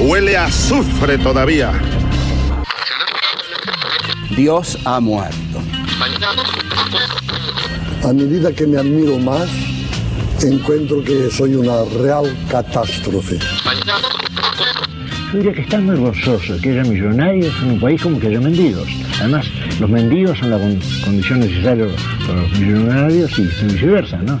huele a azufre todavía. Dios ha muerto. A medida que me admiro más, encuentro que soy una real catástrofe. Yo diría que están muy gozoso que haya millonarios en un país como que haya mendigos. Además, los mendigos son la condición necesaria para los millonarios y viceversa, ¿no?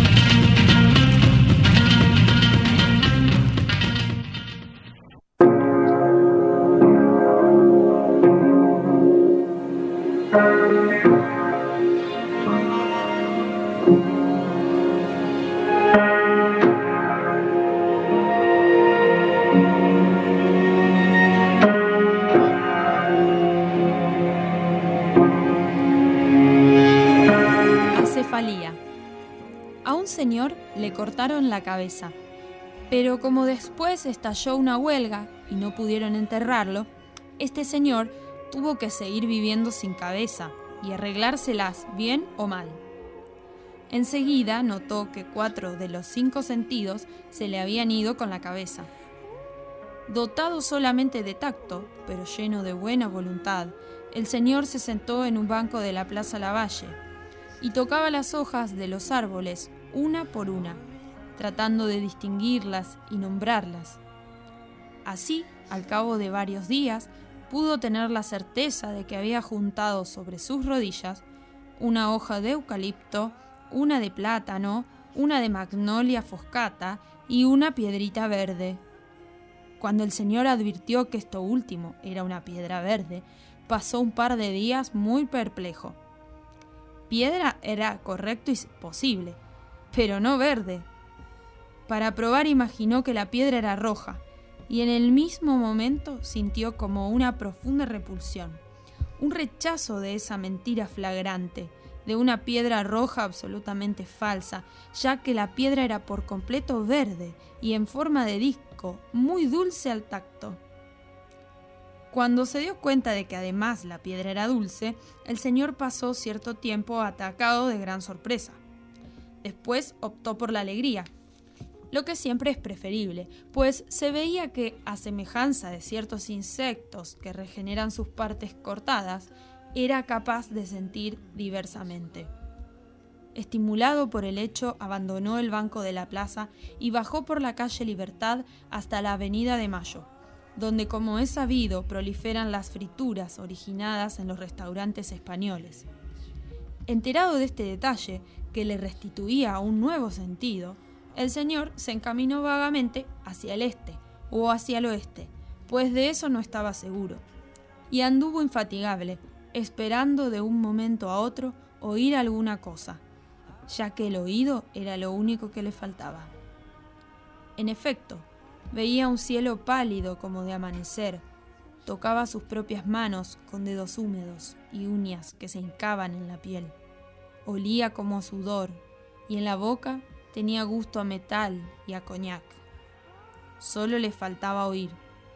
La cabeza, pero como después estalló una huelga y no pudieron enterrarlo, este señor tuvo que seguir viviendo sin cabeza y arreglárselas bien o mal. Enseguida notó que cuatro de los cinco sentidos se le habían ido con la cabeza. Dotado solamente de tacto, pero lleno de buena voluntad, el señor se sentó en un banco de la Plaza Lavalle y tocaba las hojas de los árboles una por una, tratando de distinguirlas y nombrarlas. Así, al cabo de varios días, pudo tener la certeza de que había juntado sobre sus rodillas una hoja de eucalipto, una de plátano, una de magnolia foscata y una piedrita verde. Cuando el señor advirtió que esto último era una piedra verde, pasó un par de días muy perplejo. Piedra era correcto y posible, pero no verde. Para probar imaginó que la piedra era roja, y en el mismo momento sintió como una profunda repulsión, un rechazo de esa mentira flagrante, de una piedra roja absolutamente falsa, ya que la piedra era por completo verde y en forma de disco, muy dulce al tacto. Cuando se dio cuenta de que además la piedra era dulce, el señor pasó cierto tiempo atacado de gran sorpresa. Después optó por la alegría, lo que siempre es preferible, pues se veía que, a semejanza de ciertos insectos que regeneran sus partes cortadas, era capaz de sentir diversamente. Estimulado por el hecho, abandonó el banco de la plaza y bajó por la calle Libertad hasta la Avenida de Mayo, donde como es sabido proliferan las frituras originadas en los restaurantes españoles. Enterado de este detalle, que le restituía un nuevo sentido, el señor se encaminó vagamente hacia el este o hacia el oeste, pues de eso no estaba seguro, y anduvo infatigable, esperando de un momento a otro oír alguna cosa, ya que el oído era lo único que le faltaba. En efecto, veía un cielo pálido como de amanecer, tocaba sus propias manos con dedos húmedos y uñas que se hincaban en la piel. Olía como sudor y en la boca tenía gusto a metal y a coñac. Solo le faltaba oír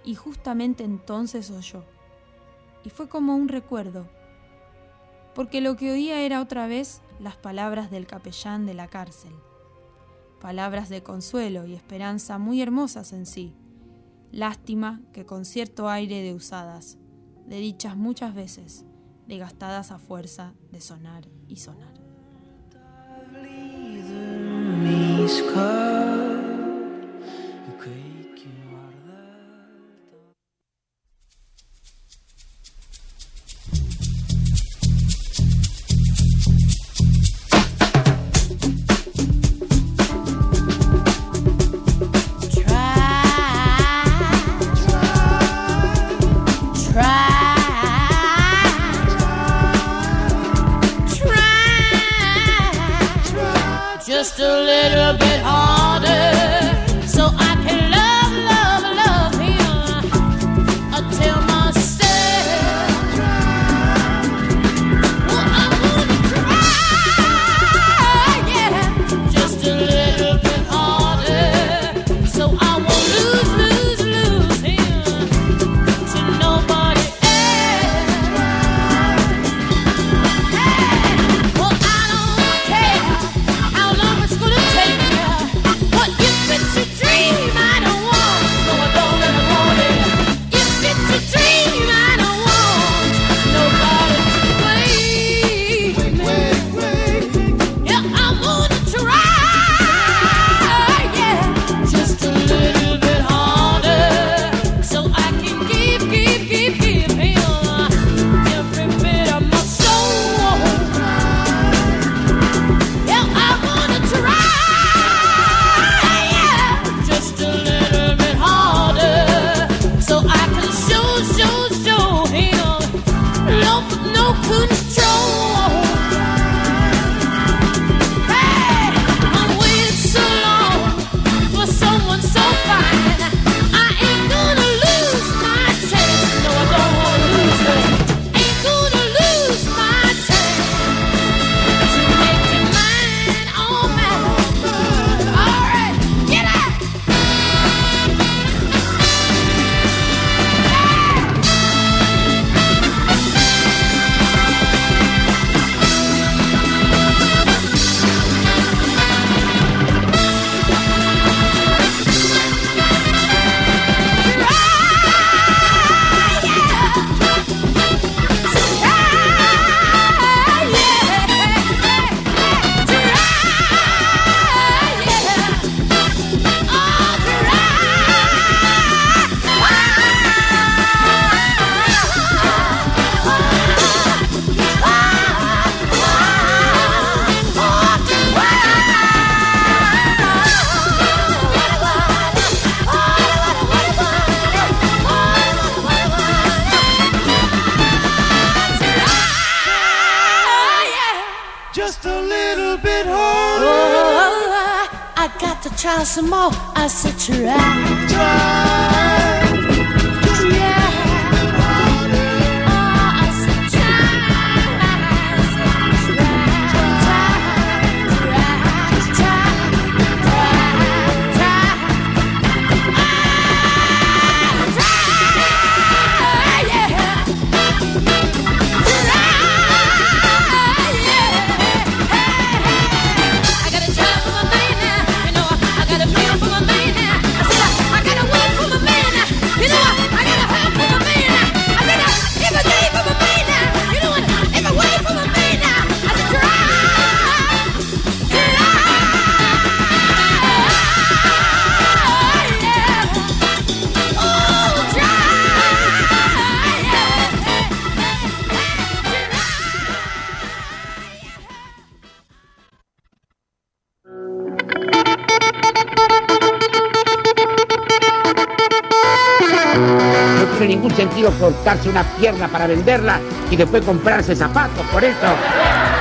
y justamente entonces oyó. Y fue como un recuerdo, porque lo que oía era otra vez las palabras del capellán de la cárcel. Palabras de consuelo y esperanza muy hermosas en sí. Lástima que con cierto aire de usadas, de dichas muchas veces, de gastadas a fuerza de sonar y sonar. enemies call. Pierna para venderla y después comprarse zapatos. Por eso,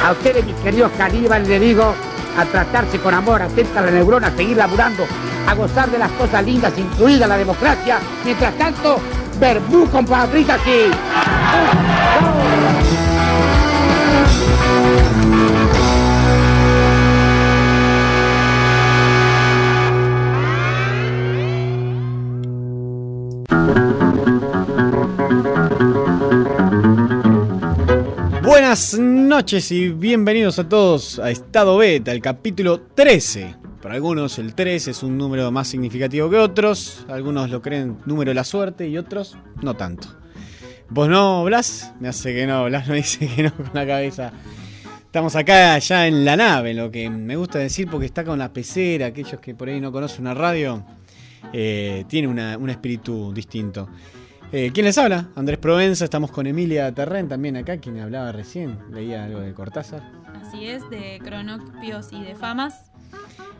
a ustedes, mis queridos caníbales, les digo a tratarse con amor, atenta la neurona, seguir laburando, a gozar de las cosas lindas, incluida la democracia. Mientras tanto, verbú con patritas y... Buenas noches y bienvenidos a todos a Estado Beta, el capítulo 13. Para algunos el 13 es un número más significativo que otros, algunos lo creen número de la suerte y otros no tanto. ¿Vos no, Blas? Me hace que no, Blas no dice que no con la cabeza. Estamos acá ya en la nave, lo que me gusta decir porque está con la pecera, aquellos que por ahí no conocen una radio, eh, tiene una- un espíritu distinto. Eh, ¿Quién les habla? Andrés Provenza, estamos con Emilia Terren también acá, quien hablaba recién, leía algo de Cortázar. Así es, de cronopios y de famas.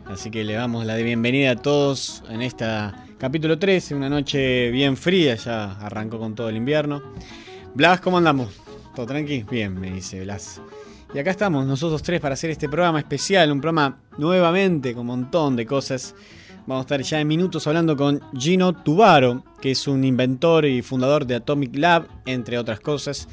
Así que le damos la de bienvenida a todos en esta capítulo 13, una noche bien fría, ya arrancó con todo el invierno. Blas, ¿cómo andamos? ¿Todo tranqui? Bien, me dice Blas. Y acá estamos nosotros tres para hacer este programa especial, un programa nuevamente con un montón de cosas. Vamos a estar ya en minutos hablando con Gino Tubaro, que es un inventor y fundador de Atomic Lab, entre otras cosas,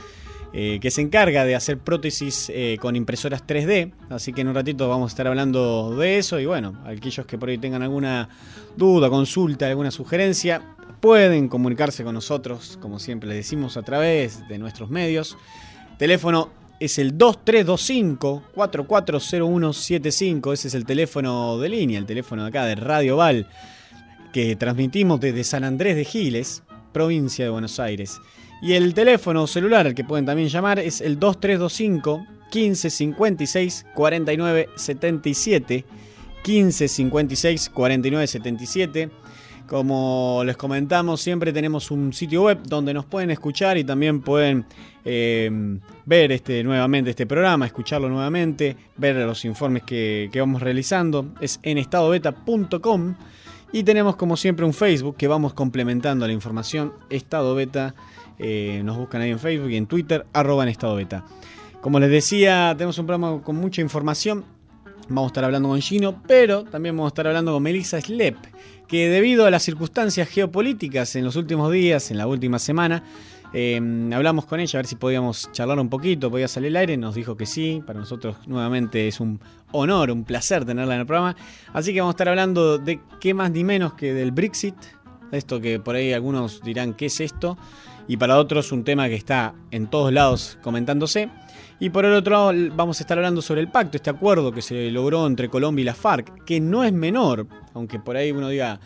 eh, que se encarga de hacer prótesis eh, con impresoras 3D. Así que en un ratito vamos a estar hablando de eso. Y bueno, aquellos que por ahí tengan alguna duda, consulta, alguna sugerencia, pueden comunicarse con nosotros, como siempre les decimos, a través de nuestros medios. Teléfono es el 2325-440175. Ese es el teléfono de línea, el teléfono de acá de Radio Val, que transmitimos desde San Andrés de Giles, provincia de Buenos Aires. Y el teléfono celular al que pueden también llamar es el 2325 1556 49 77. 1556 49 77. Como les comentamos, siempre tenemos un sitio web donde nos pueden escuchar y también pueden eh, ver este, nuevamente este programa, escucharlo nuevamente, ver los informes que, que vamos realizando. Es en estadobeta.com y tenemos como siempre un Facebook que vamos complementando la información. Estado Beta, eh, nos buscan ahí en Facebook y en Twitter, arroba en Estado Beta. Como les decía, tenemos un programa con mucha información. Vamos a estar hablando con Gino, pero también vamos a estar hablando con Melissa Slep, que debido a las circunstancias geopolíticas en los últimos días, en la última semana, eh, hablamos con ella a ver si podíamos charlar un poquito, podía salir al aire, nos dijo que sí, para nosotros nuevamente es un honor, un placer tenerla en el programa, así que vamos a estar hablando de qué más ni menos que del Brexit, esto que por ahí algunos dirán qué es esto, y para otros un tema que está en todos lados comentándose. Y por el otro lado vamos a estar hablando sobre el pacto, este acuerdo que se logró entre Colombia y la FARC, que no es menor, aunque por ahí uno diga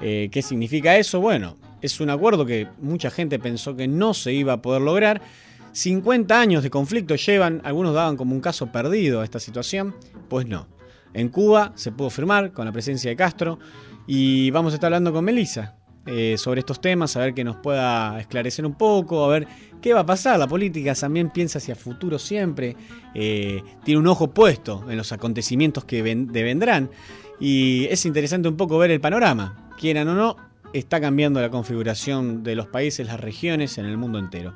eh, qué significa eso. Bueno, es un acuerdo que mucha gente pensó que no se iba a poder lograr. 50 años de conflicto llevan, algunos daban como un caso perdido a esta situación, pues no. En Cuba se pudo firmar con la presencia de Castro y vamos a estar hablando con Melissa eh, sobre estos temas, a ver que nos pueda esclarecer un poco, a ver qué va a pasar. La política también piensa hacia futuro siempre, eh, tiene un ojo puesto en los acontecimientos que ven- devendrán y es interesante un poco ver el panorama. Quieran o no, está cambiando la configuración de los países, las regiones en el mundo entero.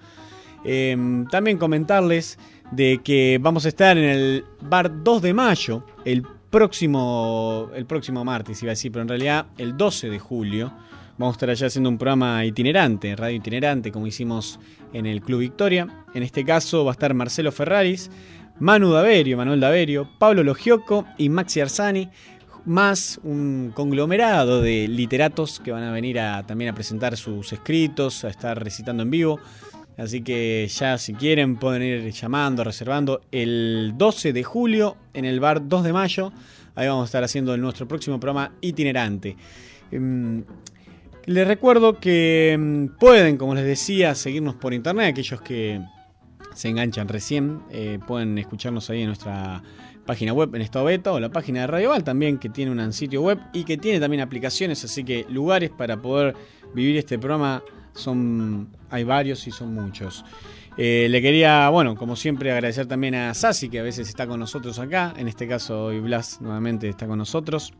Eh, también comentarles de que vamos a estar en el bar 2 de mayo, el próximo, el próximo martes, iba a decir, pero en realidad el 12 de julio. Vamos a estar allá haciendo un programa itinerante, radio itinerante, como hicimos en el Club Victoria. En este caso va a estar Marcelo Ferraris, Manu Daverio, Manuel Daverio, Pablo Logioco y Maxi Arsani, más un conglomerado de literatos que van a venir a, también a presentar sus escritos, a estar recitando en vivo. Así que ya si quieren pueden ir llamando, reservando el 12 de julio en el bar 2 de mayo. Ahí vamos a estar haciendo nuestro próximo programa itinerante. Em, Les recuerdo que em, pueden, como les decía, seguirnos por internet. Aquellos que se enganchan recién eh, pueden escucharnos ahí en nuestra página web en estado beta o la página de Radio Val también que tiene un sitio web y que tiene también aplicaciones, así que lugares para poder vivir este programa son hay varios y son muchos. Eh, le quería, bueno, como siempre, agradecer también a Sasi, que a veces está con nosotros acá. En este caso, hoy Blas nuevamente está con nosotros.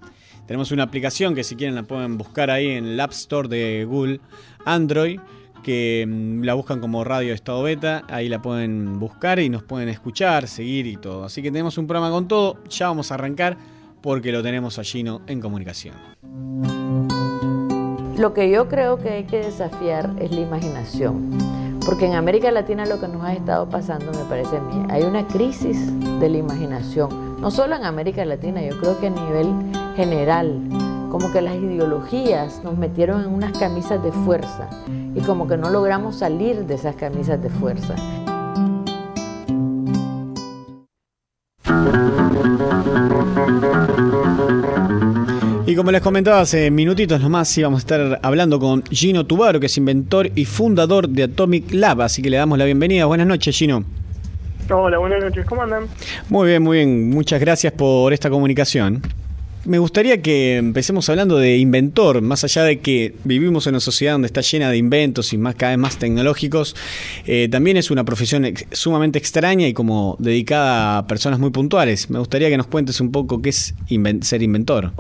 Tenemos una aplicación que si quieren la pueden buscar ahí en el App Store de Google Android, que mm, la buscan como Radio Estado Beta, ahí la pueden buscar y nos pueden escuchar, seguir y todo. Así que tenemos un programa con todo, ya vamos a arrancar porque lo tenemos a Gino en comunicación. Lo que yo creo que hay que desafiar es la imaginación, porque en América Latina lo que nos ha estado pasando, me parece a mí, hay una crisis de la imaginación, no solo en América Latina, yo creo que a nivel general, como que las ideologías nos metieron en unas camisas de fuerza y como que no logramos salir de esas camisas de fuerza. Y como les comentaba hace minutitos nomás, íbamos a estar hablando con Gino Tubaro, que es inventor y fundador de Atomic Lab, así que le damos la bienvenida. Buenas noches, Gino. Hola, buenas noches, ¿cómo andan? Muy bien, muy bien. Muchas gracias por esta comunicación. Me gustaría que empecemos hablando de inventor, más allá de que vivimos en una sociedad donde está llena de inventos y más cada vez más tecnológicos, eh, también es una profesión sumamente extraña y como dedicada a personas muy puntuales. Me gustaría que nos cuentes un poco qué es ser inventor.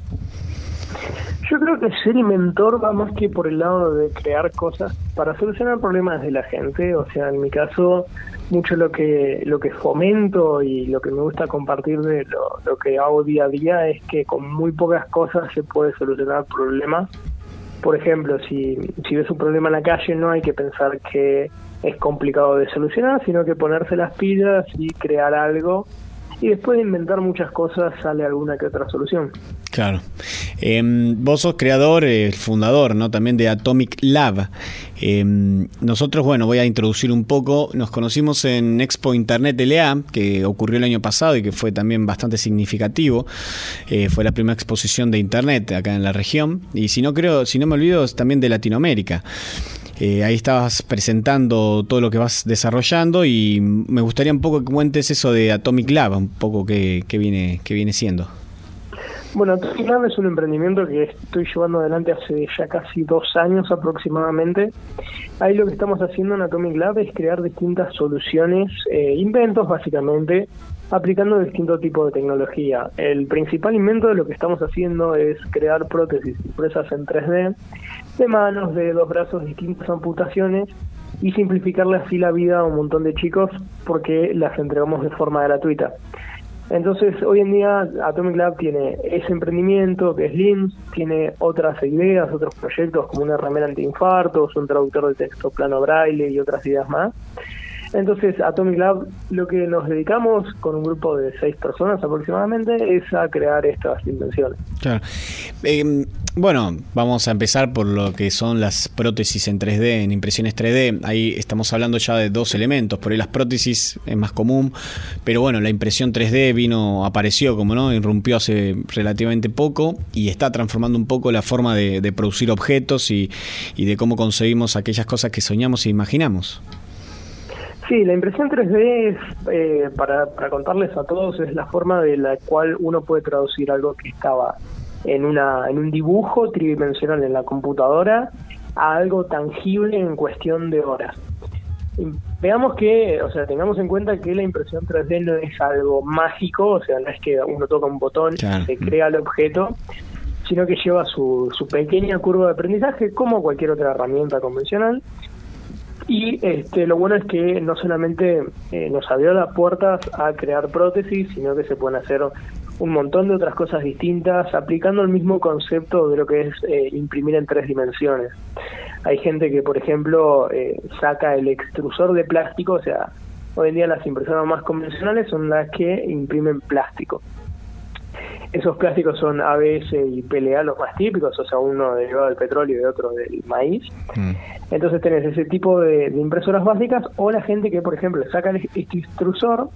Yo creo que ser inventor va más que por el lado de crear cosas para solucionar problemas de la gente. O sea, en mi caso, mucho lo que lo que fomento y lo que me gusta compartir de lo, que hago día a día es que con muy pocas cosas se puede solucionar problemas. Por ejemplo, si, si ves un problema en la calle, no hay que pensar que es complicado de solucionar, sino que ponerse las pilas y crear algo. Y después de inventar muchas cosas sale alguna que otra solución. Claro. Em, vos sos creador, eh, fundador, ¿no? También de Atomic Lab. Em, nosotros, bueno, voy a introducir un poco. Nos conocimos en Expo Internet LA, que ocurrió el año pasado y que fue también bastante significativo. Eh, fue la primera exposición de Internet acá en la región. Y si no creo, si no me olvido, es también de Latinoamérica. Eh, ahí estabas presentando todo lo que vas desarrollando y me gustaría un poco que cuentes eso de Atomic Lab, un poco qué, qué viene, qué viene siendo. Bueno, Atomic Lab es un emprendimiento que estoy llevando adelante hace ya casi dos años aproximadamente. Ahí lo que estamos haciendo en Atomic Lab es crear distintas soluciones, eh, inventos básicamente, aplicando distintos tipos de tecnología. El principal invento de lo que estamos haciendo es crear prótesis impresas en 3D de manos, dedos, brazos, distintas amputaciones y simplificarle así la vida a un montón de chicos porque las entregamos de forma gratuita. Entonces, hoy en día Atomic Lab tiene ese emprendimiento que es LIMS, tiene otras ideas, otros proyectos como una remera antiinfartos, un traductor de texto plano braille y otras ideas más. Entonces, Atomic Lab lo que nos dedicamos con un grupo de seis personas aproximadamente es a crear estas invenciones. Claro. Eh, bueno, vamos a empezar por lo que son las prótesis en 3D, en impresiones 3D. Ahí estamos hablando ya de dos elementos. Por ahí las prótesis es más común, pero bueno, la impresión 3D vino, apareció como no, irrumpió hace relativamente poco y está transformando un poco la forma de, producir objetos y, y de cómo concebimos aquellas cosas que soñamos e imaginamos. Sí, la impresión 3D es, eh, para, para contarles a todos, es la forma de la cual uno puede traducir algo que estaba en, una, en un dibujo tridimensional en la computadora a algo tangible en cuestión de horas. Veamos que, o sea, tengamos en cuenta que la impresión 3D no es algo mágico, o sea, no es que uno toca un botón Claro. y se crea el objeto, sino que lleva su, su pequeña curva de aprendizaje como cualquier otra herramienta convencional. Y este, lo bueno es que no solamente eh, nos abrió las puertas a crear prótesis, sino que se pueden hacer un montón de otras cosas distintas aplicando el mismo concepto de lo que es eh, imprimir en tres dimensiones. Hay gente que, por ejemplo, eh, saca el extrusor de plástico, o sea, hoy en día las impresoras más convencionales son las que imprimen plástico. Esos plásticos son ABS y PLA los más típicos, o sea, uno derivado del petróleo y otro del maíz. Entonces tenés ese tipo de, de impresoras básicas o la gente que, por ejemplo, saca este extrusor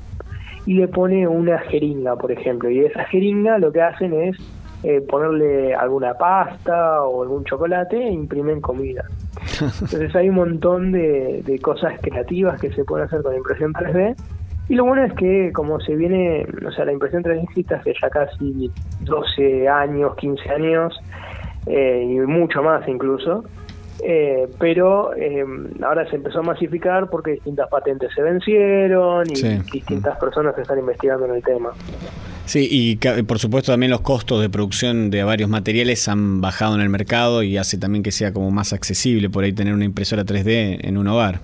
y le pone una jeringa, por ejemplo, y esa jeringa lo que hacen es eh, ponerle alguna pasta o algún chocolate e imprimen comida. Entonces hay un montón de, de cosas creativas que se pueden hacer con impresión 3D. Y lo bueno es que como se viene, o sea, la impresión 3D existe hace ya casi 12 años, 15 años, eh, y mucho más incluso. Eh, pero eh, ahora se empezó a masificar porque distintas patentes se vencieron y Sí. distintas personas están investigando en el tema. Sí, y por supuesto también los costos de producción de varios materiales han bajado en el mercado y hace también que sea como más accesible por ahí tener una impresora 3D en un hogar.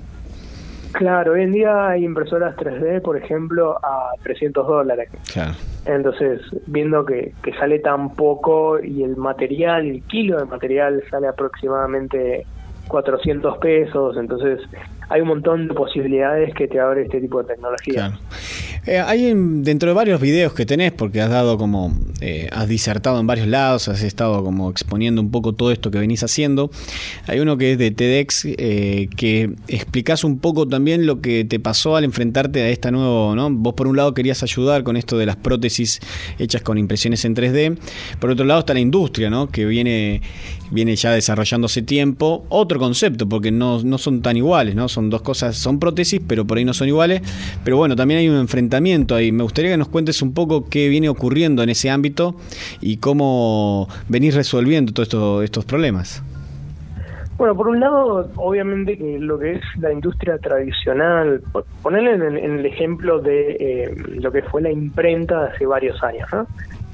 Claro, hoy en día hay impresoras 3D, por ejemplo, a 300 dólares. Claro. Entonces, viendo que, que sale tan poco y el material, el kilo de material sale aproximadamente 400 pesos, entonces hay un montón de posibilidades que te abre este tipo de tecnología. Eh, hay en- dentro de varios videos que tenés, porque has dado como, eh, has disertado en varios lados, has estado como exponiendo un poco todo esto que venís haciendo. Hay uno que es de TEDx, eh, que explicás un poco también lo que te pasó al enfrentarte a esta nuevo, ¿no? Vos por un lado querías ayudar con esto de las prótesis hechas con impresiones en 3D, por otro lado está la industria, ¿no? Que viene, viene ya desarrollando hace tiempo otro concepto, porque no, no son tan iguales, ¿no? Dos cosas, son prótesis, pero por ahí no son iguales. Pero bueno, también hay un enfrentamiento ahí. Me gustaría que nos cuentes un poco qué viene ocurriendo en ese ámbito y cómo venís resolviendo todos esto- estos problemas. Bueno, por un lado, obviamente que lo que es la industria tradicional, po- ponerle en el, en el ejemplo de eh, lo que fue la imprenta hace varios años, ¿no?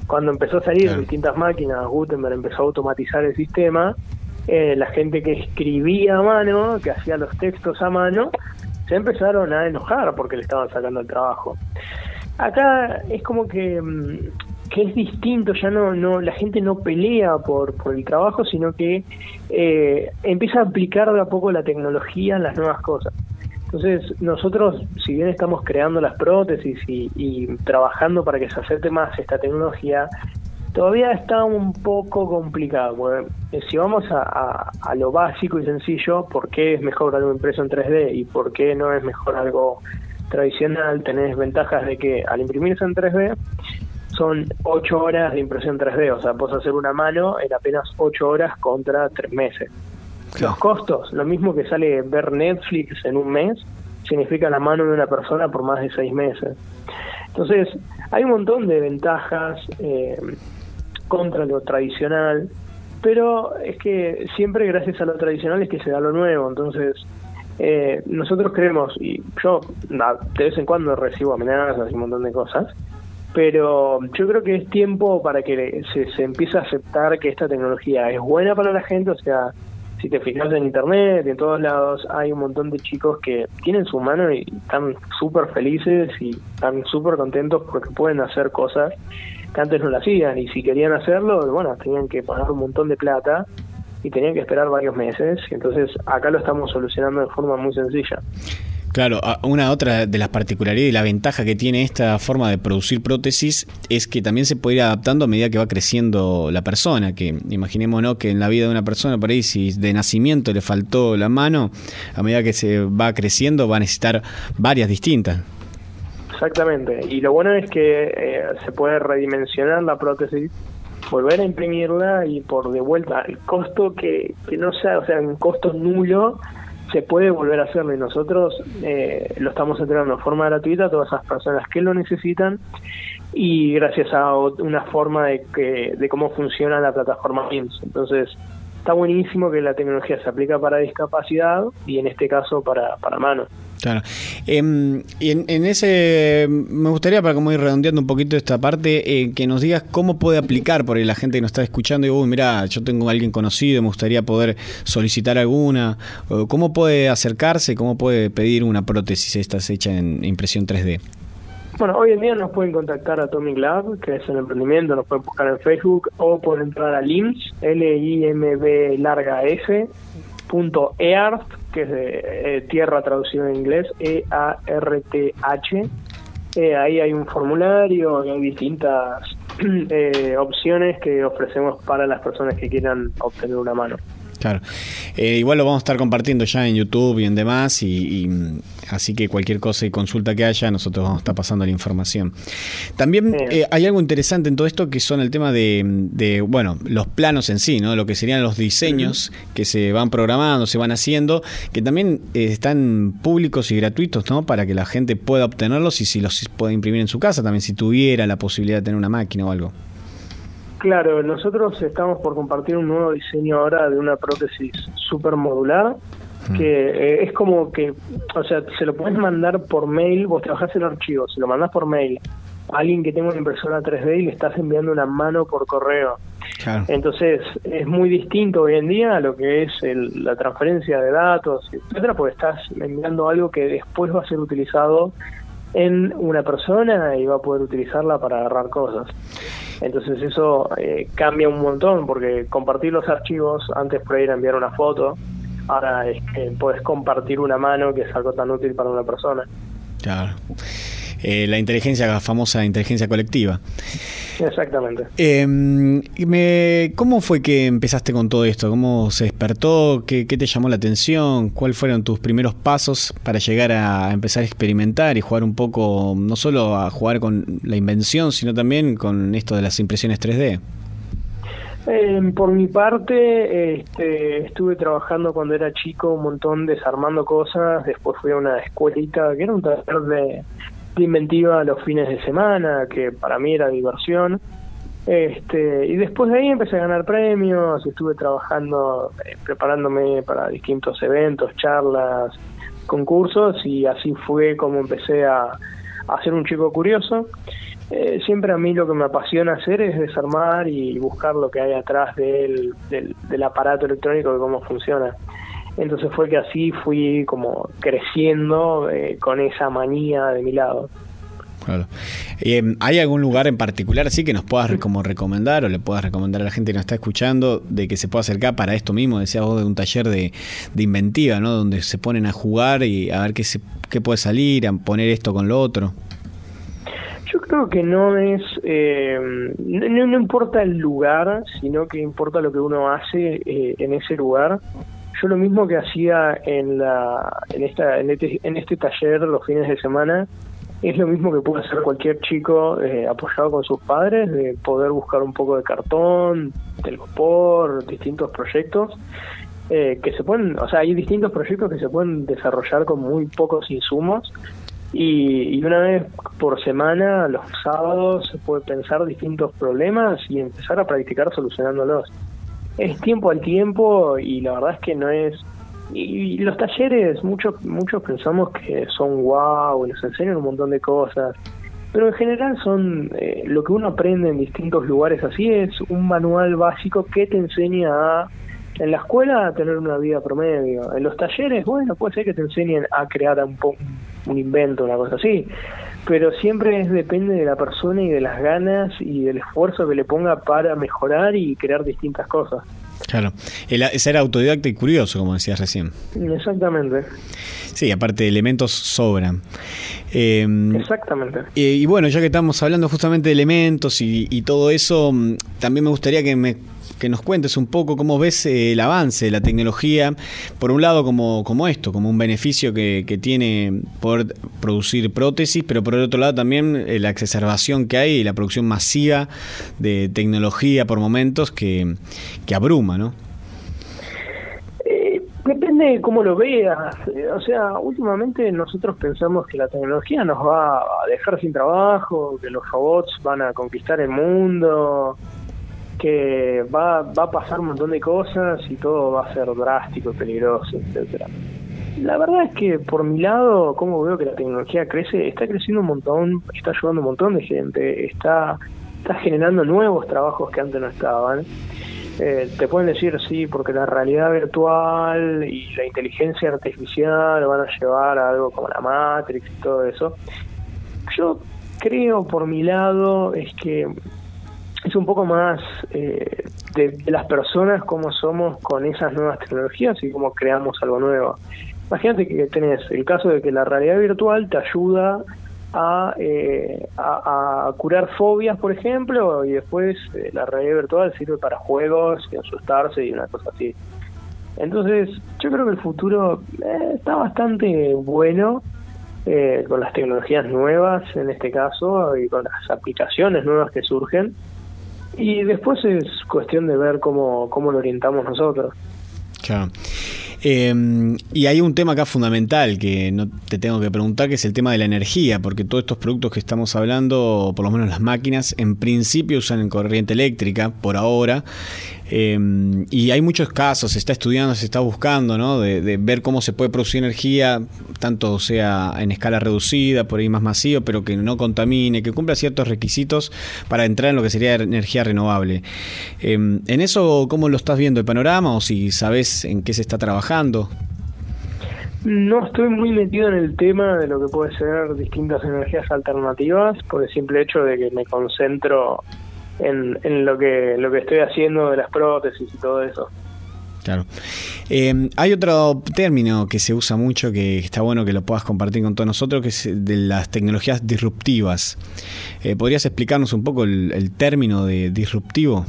Cuando empezó a salir distintas máquinas, Gutenberg empezó a automatizar el sistema, eh, la gente que escribía a mano, que hacía los textos a mano, se empezaron a enojar porque le estaban sacando el trabajo. Acá es como que, mm, que es distinto, ya no, no, la gente no pelea por, por el trabajo, sino que eh, empieza a aplicar de a poco la tecnología en las nuevas cosas. Entonces, nosotros, si bien estamos creando las prótesis y, y trabajando para que se acepte más esta tecnología, todavía está un poco complicado. porque, eh, si vamos a, a- a lo básico y sencillo, ¿por qué es mejor algo impreso en 3D y por qué no es mejor algo tradicional? Tenés ventajas de que al imprimirse en 3D son 8 horas de impresión 3D, o sea, puedes hacer una mano en apenas 8 horas contra 3 meses. Los costos, lo mismo que sale ver Netflix en un mes, significa la mano de una persona por más de 6 meses. Entonces, hay un montón de ventajas eh, contra lo tradicional, pero es que siempre gracias a lo tradicional es que se da lo nuevo, entonces eh, nosotros creemos, y yo de vez en cuando recibo amenazas y un montón de cosas, pero yo creo que es tiempo para que se, se empiece a aceptar que esta tecnología es buena para la gente, o sea, si te fijas en internet, en todos lados, hay un montón de chicos que tienen su mano y están súper felices y están súper contentos porque pueden hacer cosas que antes no lo hacían y si querían hacerlo, bueno, tenían que pagar un montón de plata y tenían que esperar varios meses, entonces acá lo estamos solucionando de forma muy sencilla. Claro, a- una otra de las particularidades y la ventaja que tiene esta forma de producir prótesis es que también se puede ir adaptando a medida que va creciendo la persona, que imaginémonos que en la vida de una persona por ahí si de nacimiento le faltó la mano, a medida que se va creciendo va a necesitar varias distintas. Exactamente, y lo bueno es que eh, se puede redimensionar la prótesis, volver a imprimirla y por de vuelta el costo que, que no sea, o sea, un costo nulo, se puede volver a hacerlo y nosotros eh, lo estamos entregando de forma gratuita a todas esas personas que lo necesitan y gracias a una forma de, que, de cómo funciona la plataforma MIMS. Entonces, está buenísimo que la tecnología se aplica para discapacidad y en este caso para, para mano. Claro. Em, y en, ese, me gustaría, para como ir redondeando un poquito esta parte, eh, que nos digas cómo puede aplicar por ahí la gente que nos está escuchando y, uy, mira, yo tengo a alguien conocido, me gustaría poder solicitar alguna. ¿Cómo puede acercarse, cómo puede pedir una prótesis esta hecha en impresión 3D? Bueno, hoy en día nos pueden contactar a Atomic Lab, que es el emprendimiento, nos pueden buscar en Facebook o pueden entrar a LIMS, L-I-M-B larga S, punto EARTH, que es de eh, tierra traducido en inglés, E-A-R-T-H. Eh, ahí hay un formulario y hay distintas eh, opciones que ofrecemos para las personas que quieran obtener una mano. Claro. Eh, igual lo vamos a estar compartiendo ya en YouTube y en demás, y, y, así que cualquier cosa y consulta que haya, nosotros vamos a estar pasando la información. También eh, hay algo interesante en todo esto que son el tema de, de, bueno, los planos en sí, ¿no? Lo que serían los diseños que se van programando, se van haciendo, que también eh, están públicos y gratuitos, ¿no? Para que la gente pueda obtenerlos y si los puede imprimir en su casa, también si tuviera la posibilidad de tener una máquina o algo. Claro, nosotros estamos por compartir un nuevo diseño ahora de una prótesis super modular que eh, es como que, o sea, se lo puedes mandar por mail, vos trabajás el archivo, se lo mandás por mail alguien que tenga una impresora 3D y le estás enviando una mano por correo. Claro. Entonces es muy distinto hoy en día a lo que es el- la transferencia de datos, etcétera, porque estás enviando algo que después va a ser utilizado en una persona y va a poder utilizarla para agarrar cosas. Entonces eso eh, cambia un montón porque compartir los archivos antes por ir a enviar una foto, ahora es que puedes compartir una mano que es algo tan útil para una persona. Claro. Eh, la inteligencia, la famosa inteligencia colectiva. Exactamente. Eh, me- ¿Cómo fue que empezaste con todo esto? ¿Cómo se despertó? ¿Qué, qué te llamó la atención? ¿Cuáles fueron tus primeros pasos para llegar a empezar a experimentar y jugar un poco, no solo a jugar con la invención, sino también con esto de las impresiones 3D? Eh, por mi parte, este, estuve trabajando cuando era chico un montón desarmando cosas, después fui a una escuelita que era un taller de, de inventiva los fines de semana, que para mí era diversión. Este, y después de ahí empecé a ganar premios, estuve trabajando, eh, preparándome para distintos eventos, charlas, concursos, y así fue como empecé a, a ser un chico curioso. Eh, siempre a mí lo que me apasiona hacer es desarmar y buscar lo que hay atrás del, del, del aparato electrónico de cómo funciona. Entonces fue que así fui como creciendo eh, con esa manía de mi lado. Claro. Eh, ¿Hay algún lugar en particular así que nos puedas como recomendar o le puedas recomendar a la gente que nos está escuchando de que se pueda acercar para esto mismo? Decías vos de un taller de, de inventiva, ¿no? Donde se ponen a jugar y a ver qué, se, qué puede salir, a poner esto con lo otro. Yo creo que no es, eh, no, no importa el lugar, sino que importa lo que uno hace eh, en ese lugar. Yo lo mismo que hacía en la, en esta, en este, en este taller los fines de semana, es lo mismo que puede hacer cualquier chico eh, apoyado con sus padres, de poder buscar un poco de cartón, telgopor, distintos proyectos. eh, que se pueden, o sea, hay distintos proyectos que se pueden desarrollar con muy pocos insumos y, y una vez por semana, los sábados, se puede pensar distintos problemas y empezar a practicar solucionándolos. Es tiempo al tiempo y la verdad es que no es... Y, los talleres, muchos muchos pensamos que son wow, nos enseñan un montón de cosas, pero en general son eh, lo que uno aprende en distintos lugares así es un manual básico que te enseña a en la escuela a tener una vida promedio. En los talleres, bueno, puede ser que te enseñen a crear un, un invento, una cosa así. Pero siempre es, depende de la persona y de las ganas y del esfuerzo que le ponga para mejorar y crear distintas cosas. Claro. El, ser autodidacta y curioso, como decías recién. Exactamente. Sí, aparte elementos sobran. Eh, Exactamente. y, y bueno, ya que estamos hablando justamente de elementos y, y todo eso, mm, también me gustaría que me que nos cuentes un poco cómo ves eh, el avance de la tecnología, por un lado como, como esto, como un beneficio que, que tiene poder producir prótesis, pero por el otro lado también eh, la exacerbación que hay y la producción masiva de tecnología por momentos que, que abruma, ¿no? Eh, Depende de cómo lo veas. O sea, últimamente nosotros pensamos que la tecnología nos va a dejar sin trabajo, que los robots van a conquistar el mundo, que va, va a pasar un montón de cosas y todo va a ser drástico y peligroso, etcétera. La verdad es que por mi lado, como veo que la tecnología crece, está creciendo un montón, está ayudando un montón de gente, está, está generando nuevos trabajos que antes no estaban. Eh, te pueden decir sí, porque la realidad virtual y la inteligencia artificial van a llevar a algo como la Matrix y todo eso. Yo creo por mi lado es que es un poco más eh, de, las personas cómo somos con esas nuevas tecnologías y cómo creamos algo nuevo. Imagínate que tenés el caso de que la realidad virtual te ayuda a, eh, a curar fobias, por ejemplo, y después eh, la realidad virtual sirve para juegos y asustarse y una cosa así. Entonces, yo creo que el futuro eh, está bastante bueno eh, con las tecnologías nuevas en este caso y con las aplicaciones nuevas que surgen. Y después es cuestión de ver cómo, cómo lo orientamos nosotros. Claro. Eh, y hay un tema acá fundamental que no te tengo que preguntar, que es el tema de la energía, porque todos estos productos que estamos hablando, por lo menos las máquinas, en principio usan corriente eléctrica por ahora. Eh, y hay muchos casos, se está estudiando, se está buscando, ¿no? De, de ver cómo se puede producir energía, tanto sea en escala reducida, por ahí más masivo, pero que no contamine, que cumpla ciertos requisitos para entrar en lo que sería energía renovable. Eh, en eso, ¿cómo lo estás viendo el panorama o si sabes en qué se está trabajando? No estoy muy metido en el tema de lo que puede ser distintas energías alternativas por el simple hecho de que me concentro en, en lo que lo que estoy haciendo de las prótesis y todo eso. Claro. Eh, hay otro término que se usa mucho que está bueno que lo puedas compartir con todos nosotros, que es de las tecnologías disruptivas. Eh, ¿Podrías explicarnos un poco el, el término de disruptivo?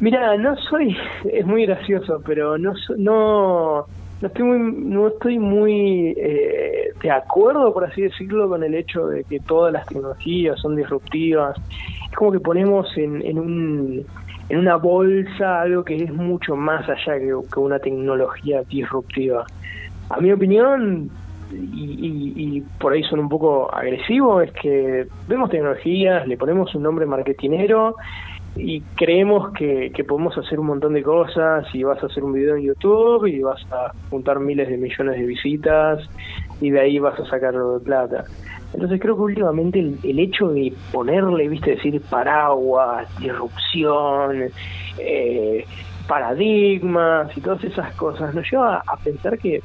Mira, no soy, es muy gracioso, pero no no no estoy muy no estoy muy eh, de acuerdo, por así decirlo, con el hecho de que todas las tecnologías son disruptivas. Es como que ponemos en, en un en una bolsa algo que es mucho más allá que, que una tecnología disruptiva. A mi opinión, y, y- y por ahí son un poco agresivo, es que vemos tecnologías, le ponemos un nombre marketinero y creemos que, que podemos hacer un montón de cosas y vas a hacer un video en YouTube y vas a juntar miles de millones de visitas y de ahí vas a sacar algo de plata. Entonces creo que últimamente el, el hecho de ponerle, viste, decir paraguas, disrupción, eh, paradigmas y todas esas cosas nos lleva a pensar que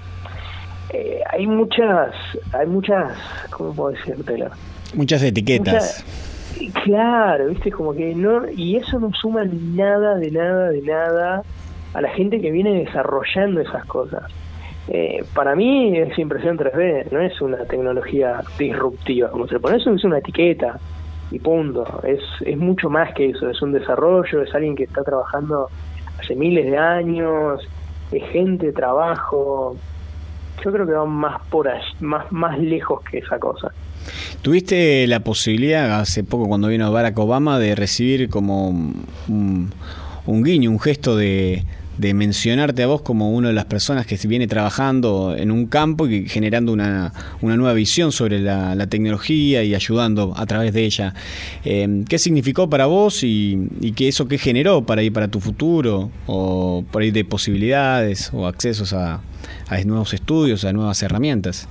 eh, hay muchas, hay muchas, ¿cómo puedo decírtelo? Muchas etiquetas. Claro, viste, como que no, y eso no suma nada, de nada, de nada a la gente que viene desarrollando esas cosas. Eh, para mí es impresión 3D, no es una tecnología disruptiva, como se pone, eso es una etiqueta y punto. Es, es mucho más que eso, es un desarrollo, es alguien que está trabajando hace miles de años, es gente, trabajo. Yo creo que va más por allí, más, más lejos que esa cosa. ¿Tuviste la posibilidad hace poco cuando vino Barack Obama de recibir como un, guiño, un gesto de, mencionarte a vos como una de las personas que viene trabajando en un campo y generando una, nueva visión sobre la, tecnología y ayudando a través de ella? Eh, ¿Qué significó para vos y, y qué eso qué generó para ir para tu futuro o por ahí de posibilidades o accesos a, a nuevos estudios, a nuevas herramientas?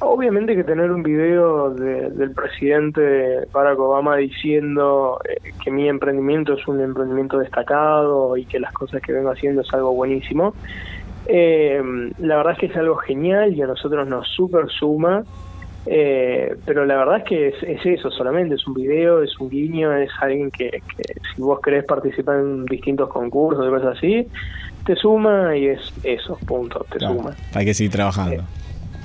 Obviamente que tener un video de- del presidente Barack Obama diciendo eh, que mi emprendimiento es un emprendimiento destacado y que las cosas que vengo haciendo es algo buenísimo, eh, la verdad es que es algo genial y a nosotros nos super suma, eh, pero la verdad es que es, es eso solamente, es un video, es un guiño, es alguien que, que si vos querés participar en distintos concursos y cosas así, te suma y es eso, punto, te Claro, suma. Hay que seguir trabajando.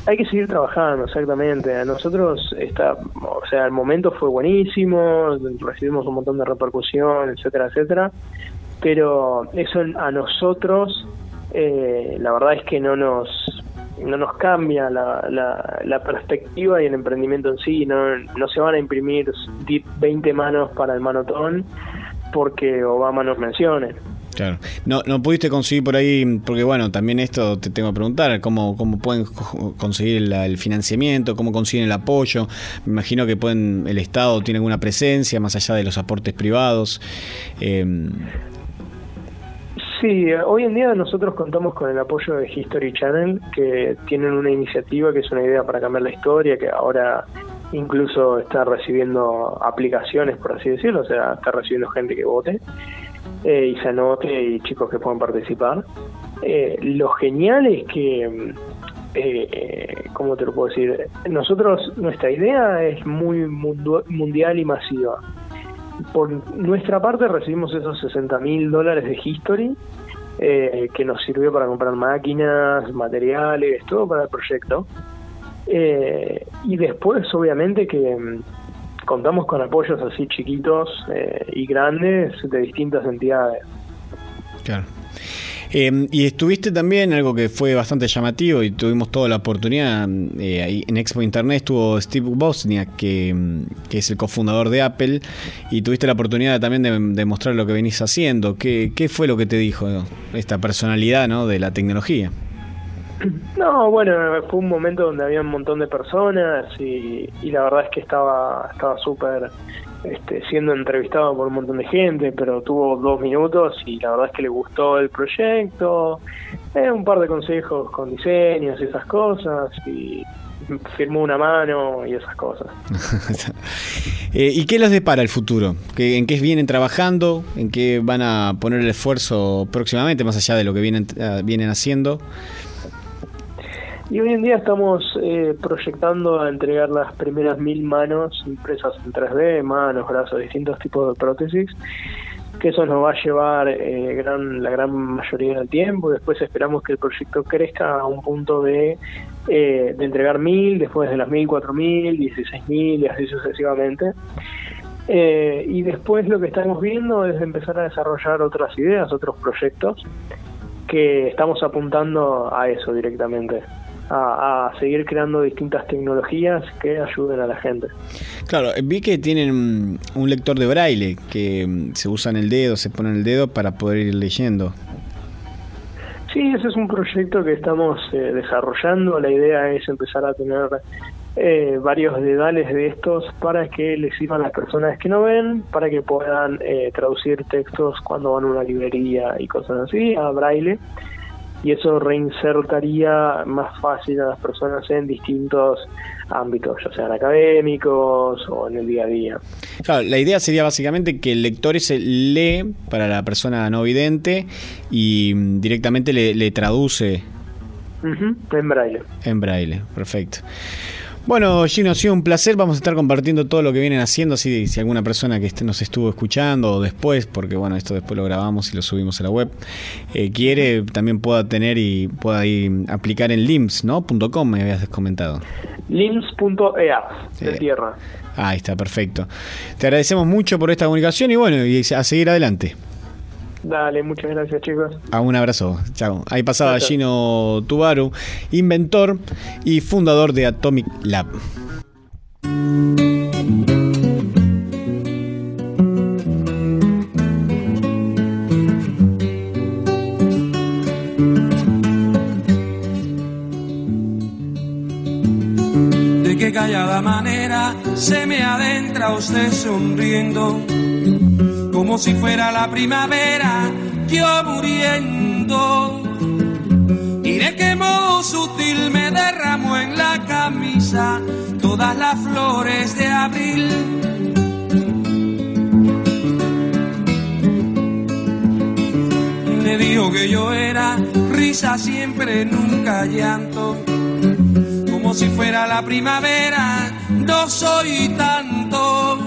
Hay que seguir trabajando, exactamente. A nosotros, está, o sea, el momento fue buenísimo, recibimos un montón de repercusión, etcétera, etcétera. Pero eso a nosotros, eh, la verdad es que no nos no nos cambia la, la, la perspectiva y el emprendimiento en sí. No, no se van a imprimir 20 manos para el manotón porque Obama nos mencione. Claro. No, no pudiste conseguir por ahí, porque bueno, también esto te tengo que preguntar, cómo, cómo pueden co- conseguir la- el financiamiento, cómo consiguen el apoyo. Me imagino que pueden, el Estado tiene alguna presencia más allá de los aportes privados. Eh, Sí, hoy en día nosotros contamos con el apoyo de History Channel, que tienen una iniciativa que es una idea para cambiar la historia, que ahora incluso está recibiendo aplicaciones, por así decirlo, o sea, está recibiendo gente que vote eh, y se anote y chicos que puedan participar. Eh, lo genial es que, mm, eh, ¿cómo te lo puedo decir? Nosotros, nuestra idea es muy mundial y masiva por nuestra parte recibimos esos 60 mil dólares de History eh, que nos sirvió para comprar máquinas, materiales, todo para el proyecto. Eh, y después, obviamente, que mm, contamos con apoyos así chiquitos eh, y grandes de distintas entidades. Claro. Eh, y estuviste también, algo que fue bastante llamativo y tuvimos toda la oportunidad, eh, ahí en Expo Internet estuvo Steve Bosniak, que, mm, que es el cofundador de Apple, y tuviste la oportunidad también de, de mostrar lo que venís haciendo. ¿Qué, ¿Qué fue lo que te dijo esta personalidad ¿no? de la tecnología? No, bueno, fue un momento donde había un montón de personas y, y la verdad es que estaba estaba súper este, siendo entrevistado por un montón de gente, pero tuvo dos minutos y la verdad es que le gustó el proyecto, eh, un par de consejos con diseños y esas cosas, y firmó una mano y esas cosas. Eh, ¿Y qué les depara el futuro? ¿Qué- ¿En qué vienen trabajando? ¿En qué van a poner el esfuerzo próximamente, más allá de lo que vienen, eh, vienen haciendo? Y hoy en día estamos eh, proyectando a entregar las primeras mil manos impresas en 3D, manos, brazos, distintos tipos de prótesis, que eso nos va a llevar eh, gran, la gran mayoría del tiempo. Después esperamos que el proyecto crezca a un punto de, eh, de entregar mil, después de las mil, cuatro mil, dieciséis mil y así sucesivamente. Eh, y después lo que estamos viendo es empezar a desarrollar otras ideas, otros proyectos que estamos apuntando a eso directamente, a, a seguir creando distintas tecnologías que ayuden a la gente. Claro, vi que tienen un lector de braille que mm, se usa en el dedo, se pone en el dedo para poder ir leyendo. Sí, ese es un proyecto que estamos eh, desarrollando. La idea es empezar a tener eh, varios dedales de estos para que les sirvan a las personas que no ven, para que puedan eh, traducir textos cuando van a una librería y cosas así, a braille. Y eso reinsertaría más fácil a las personas en distintos ámbitos, ya sean académicos o en el día a día. Claro, la idea sería básicamente que el lector se lee para la persona no vidente y mm, directamente le, le traduce Ujú, En braille. en braille. Perfecto. Bueno, Gino, ha sido un placer. Vamos a estar compartiendo todo lo que vienen haciendo. Así si alguna persona que este- nos estuvo escuchando o después, porque bueno, esto después lo grabamos y lo subimos a la web, eh, quiere, también pueda tener y pueda ir, aplicar en limbs, ¿no? .com me habías comentado. lims.ea de Eh. tierra. Ah, ahí está, perfecto. Te agradecemos mucho por esta comunicación y bueno, y a seguir adelante. Dale, muchas gracias chicos. Ah, un abrazo. Chao. Ahí pasaba chao. Gino Tubaru, inventor y fundador de Atomic Lab. De qué callada manera se me adentra usted sonriendo, como si fuera la primavera, yo muriendo. De qué modo sutil me derramó en la camisa todas las flores de abril. Me dijo que yo era risa siempre, nunca llanto como si fuera la primavera, no soy tanto.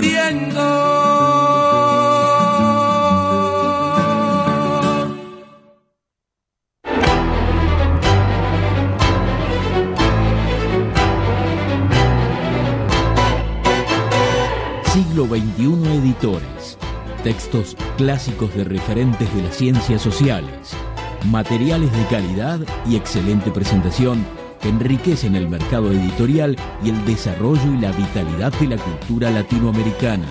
Siglo XXI Editores. Textos clásicos de referentes de las ciencias sociales. Materiales de calidad y excelente presentación enriquecen el mercado editorial y el desarrollo y la vitalidad de la cultura latinoamericana.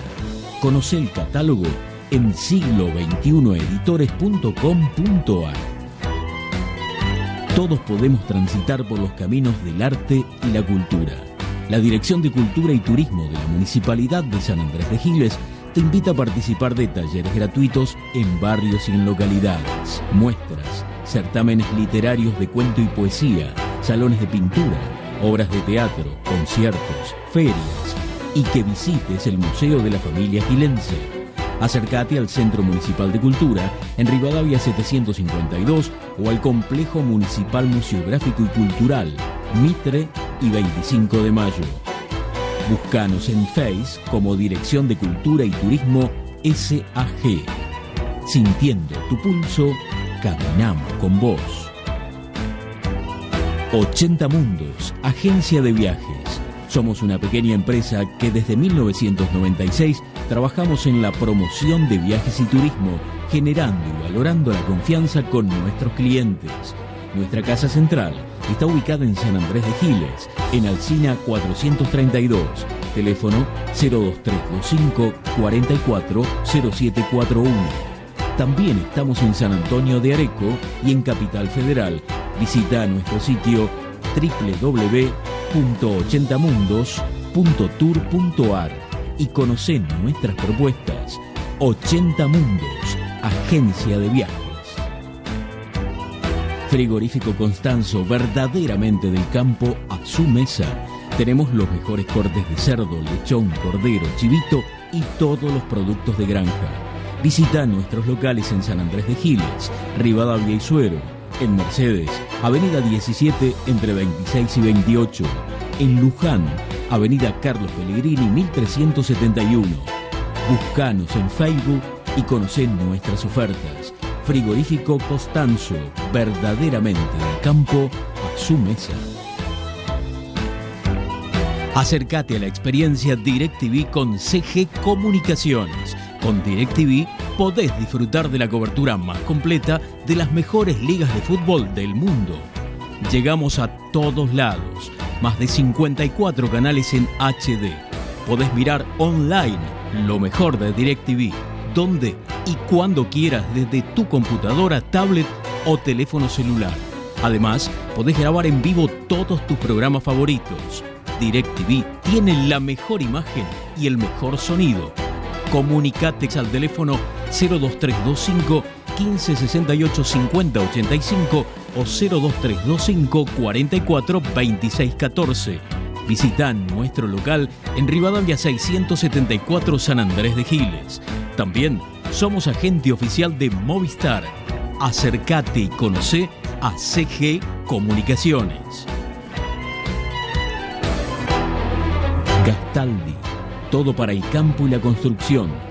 Conoce el catálogo en siglo21editores.com.ar. Todos podemos transitar por los caminos del arte y la cultura. La Dirección de Cultura y Turismo de la Municipalidad de San Andrés de Giles te invita a participar de talleres gratuitos en barrios y en localidades, muestras, certámenes literarios de cuento y poesía, salones de pintura, obras de teatro, conciertos, ferias y que visites el Museo de la Familia Gilense. Acércate al Centro Municipal de Cultura en Rivadavia 752 o al Complejo Municipal Museográfico y Cultural, Mitre y 25 de Mayo. Búscanos en Face como Dirección de Cultura y Turismo SAG. Sintiendo tu pulso, caminamos con vos. 80 Mundos, agencia de viajes. Somos una pequeña empresa que desde 1996 trabajamos en la promoción de viajes y turismo, generando y valorando la confianza con nuestros clientes. Nuestra casa central está ubicada en San Andrés de Giles, en Alcina 432, teléfono 02325 440741. También estamos en San Antonio de Areco y en Capital Federal. Visita nuestro sitio www.80mundos.tour.ar y conoce nuestras propuestas. 80 Mundos, agencia de viajes. Frigorífico Constanzo, verdaderamente del campo a su mesa. Tenemos los mejores cortes de cerdo, lechón, cordero, chivito y todos los productos de granja. Visita nuestros locales en San Andrés de Giles, Rivadavia y Suero, en Mercedes, Avenida 17 entre 26 y 28, en Luján, Avenida Carlos Pellegrini 1371. Buscanos en Facebook y conocé nuestras ofertas. Frigorífico Costanzo, verdaderamente del campo a su mesa. Acércate a la experiencia DirecTV con CG Comunicaciones. Con DirecTV podés disfrutar de la cobertura más completa de las mejores ligas de fútbol del mundo. Llegamos a todos lados, más de 54 canales en HD. Podés mirar online lo mejor de DirecTV, donde y cuando quieras desde tu computadora, tablet o teléfono celular. Además, podés grabar en vivo todos tus programas favoritos. DirecTV tiene la mejor imagen y el mejor sonido. Comunicate al teléfono 02325 1568 5085 o 02325 44 26 14. Visita nuestro local en Rivadavia 674 San Andrés de Giles. También somos agente oficial de Movistar. Acércate y conoce a CG Comunicaciones. Gastaldi, todo para el campo y la construcción.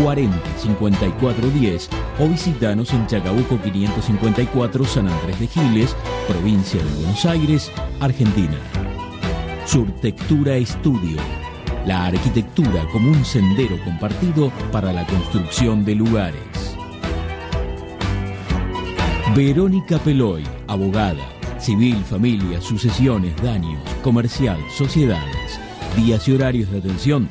40 54 10 o visitanos en Chacabuco 554 San Andrés de Giles, provincia de Buenos Aires, Argentina. Surtectura Estudio. La arquitectura como un sendero compartido para la construcción de lugares. Verónica Peloy, abogada, civil, familia, sucesiones, daños, comercial, sociedades. Días y horarios de atención,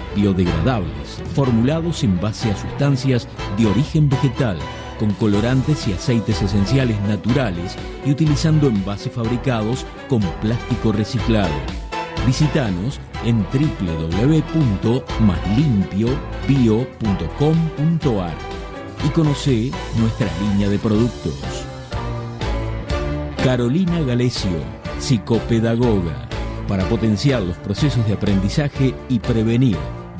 biodegradables, formulados en base a sustancias de origen vegetal, con colorantes y aceites esenciales naturales y utilizando envases fabricados con plástico reciclado. Visítanos en www.maslimpiobio.com.ar y conoce nuestra línea de productos. Carolina Galecio, psicopedagoga, para potenciar los procesos de aprendizaje y prevenir,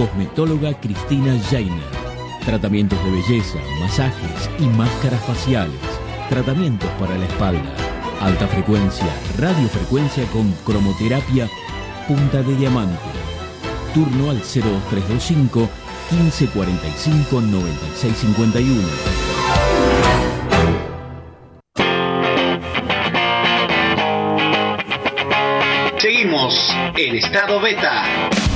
Cosmetóloga Cristina Jainer. Tratamientos de belleza, masajes y máscaras faciales. Tratamientos para la espalda. Alta frecuencia, radiofrecuencia con cromoterapia punta de diamante. Turno al 02325 1545 9651. Seguimos en estado beta.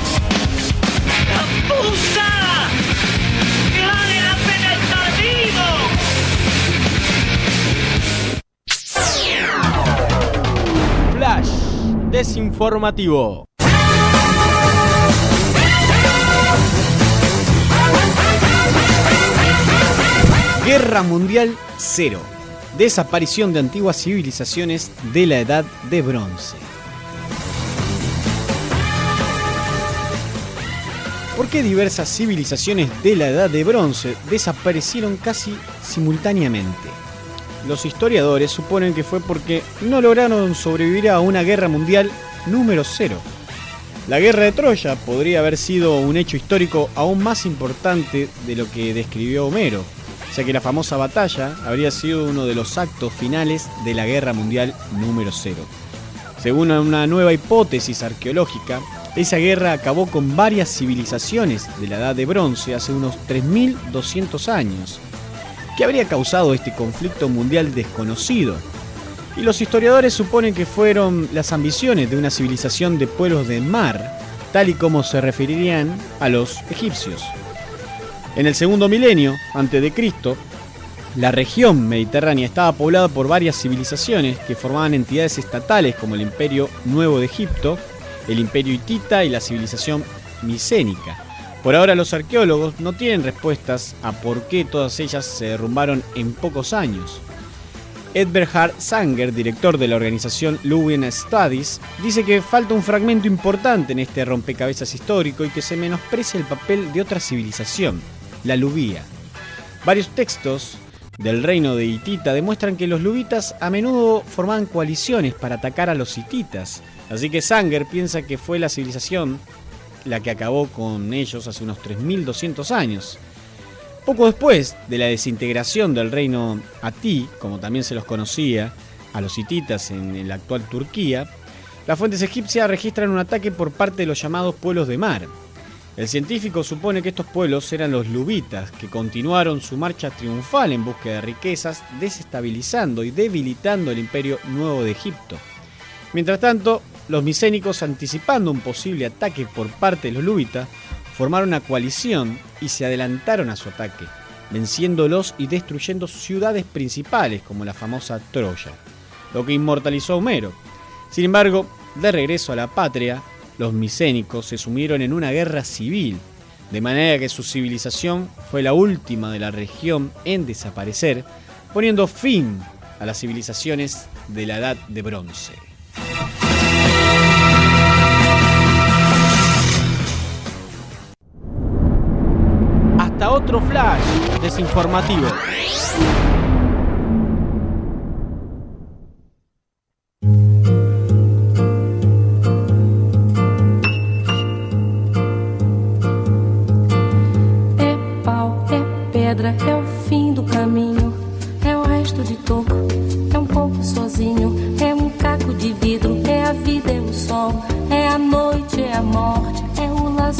Desinformativo. Guerra Mundial Cero. Desaparición de antiguas civilizaciones de la Edad de Bronce. ¿Por qué diversas civilizaciones de la Edad de Bronce desaparecieron casi simultáneamente? Los historiadores suponen que fue porque no lograron sobrevivir a una guerra mundial número cero. La guerra de Troya podría haber sido un hecho histórico aún más importante de lo que describió Homero, ya que la famosa batalla habría sido uno de los actos finales de la guerra mundial número cero. Según una nueva hipótesis arqueológica, esa guerra acabó con varias civilizaciones de la Edad de Bronce hace unos 3.200 años. ¿Qué habría causado este conflicto mundial desconocido? Y los historiadores suponen que fueron las ambiciones de una civilización de pueblos de mar, tal y como se referirían a los egipcios. En el segundo milenio, antes de Cristo, la región mediterránea estaba poblada por varias civilizaciones que formaban entidades estatales como el Imperio Nuevo de Egipto, el Imperio Hitita y la civilización micénica. Por ahora los arqueólogos no tienen respuestas a por qué todas ellas se derrumbaron en pocos años. Edberhard Sanger, director de la organización Lewin Studies, dice que falta un fragmento importante en este rompecabezas histórico y que se menosprecia el papel de otra civilización, la lubía. Varios textos del reino de Hitita demuestran que los lubitas a menudo formaban coaliciones para atacar a los hititas, así que Sanger piensa que fue la civilización la que acabó con ellos hace unos 3200 años. Poco después de la desintegración del reino Atí, como también se los conocía, a los hititas en la actual Turquía, las fuentes egipcias registran un ataque por parte de los llamados pueblos de mar. El científico supone que estos pueblos eran los lubitas, que continuaron su marcha triunfal en búsqueda de riquezas, desestabilizando y debilitando el imperio nuevo de Egipto. Mientras tanto, los micénicos, anticipando un posible ataque por parte de los lubitas, formaron una coalición y se adelantaron a su ataque, venciéndolos y destruyendo ciudades principales como la famosa Troya, lo que inmortalizó a Homero. Sin embargo, de regreso a la patria, los micénicos se sumieron en una guerra civil, de manera que su civilización fue la última de la región en desaparecer, poniendo fin a las civilizaciones de la Edad de Bronce. Hasta otro flash desinformativo.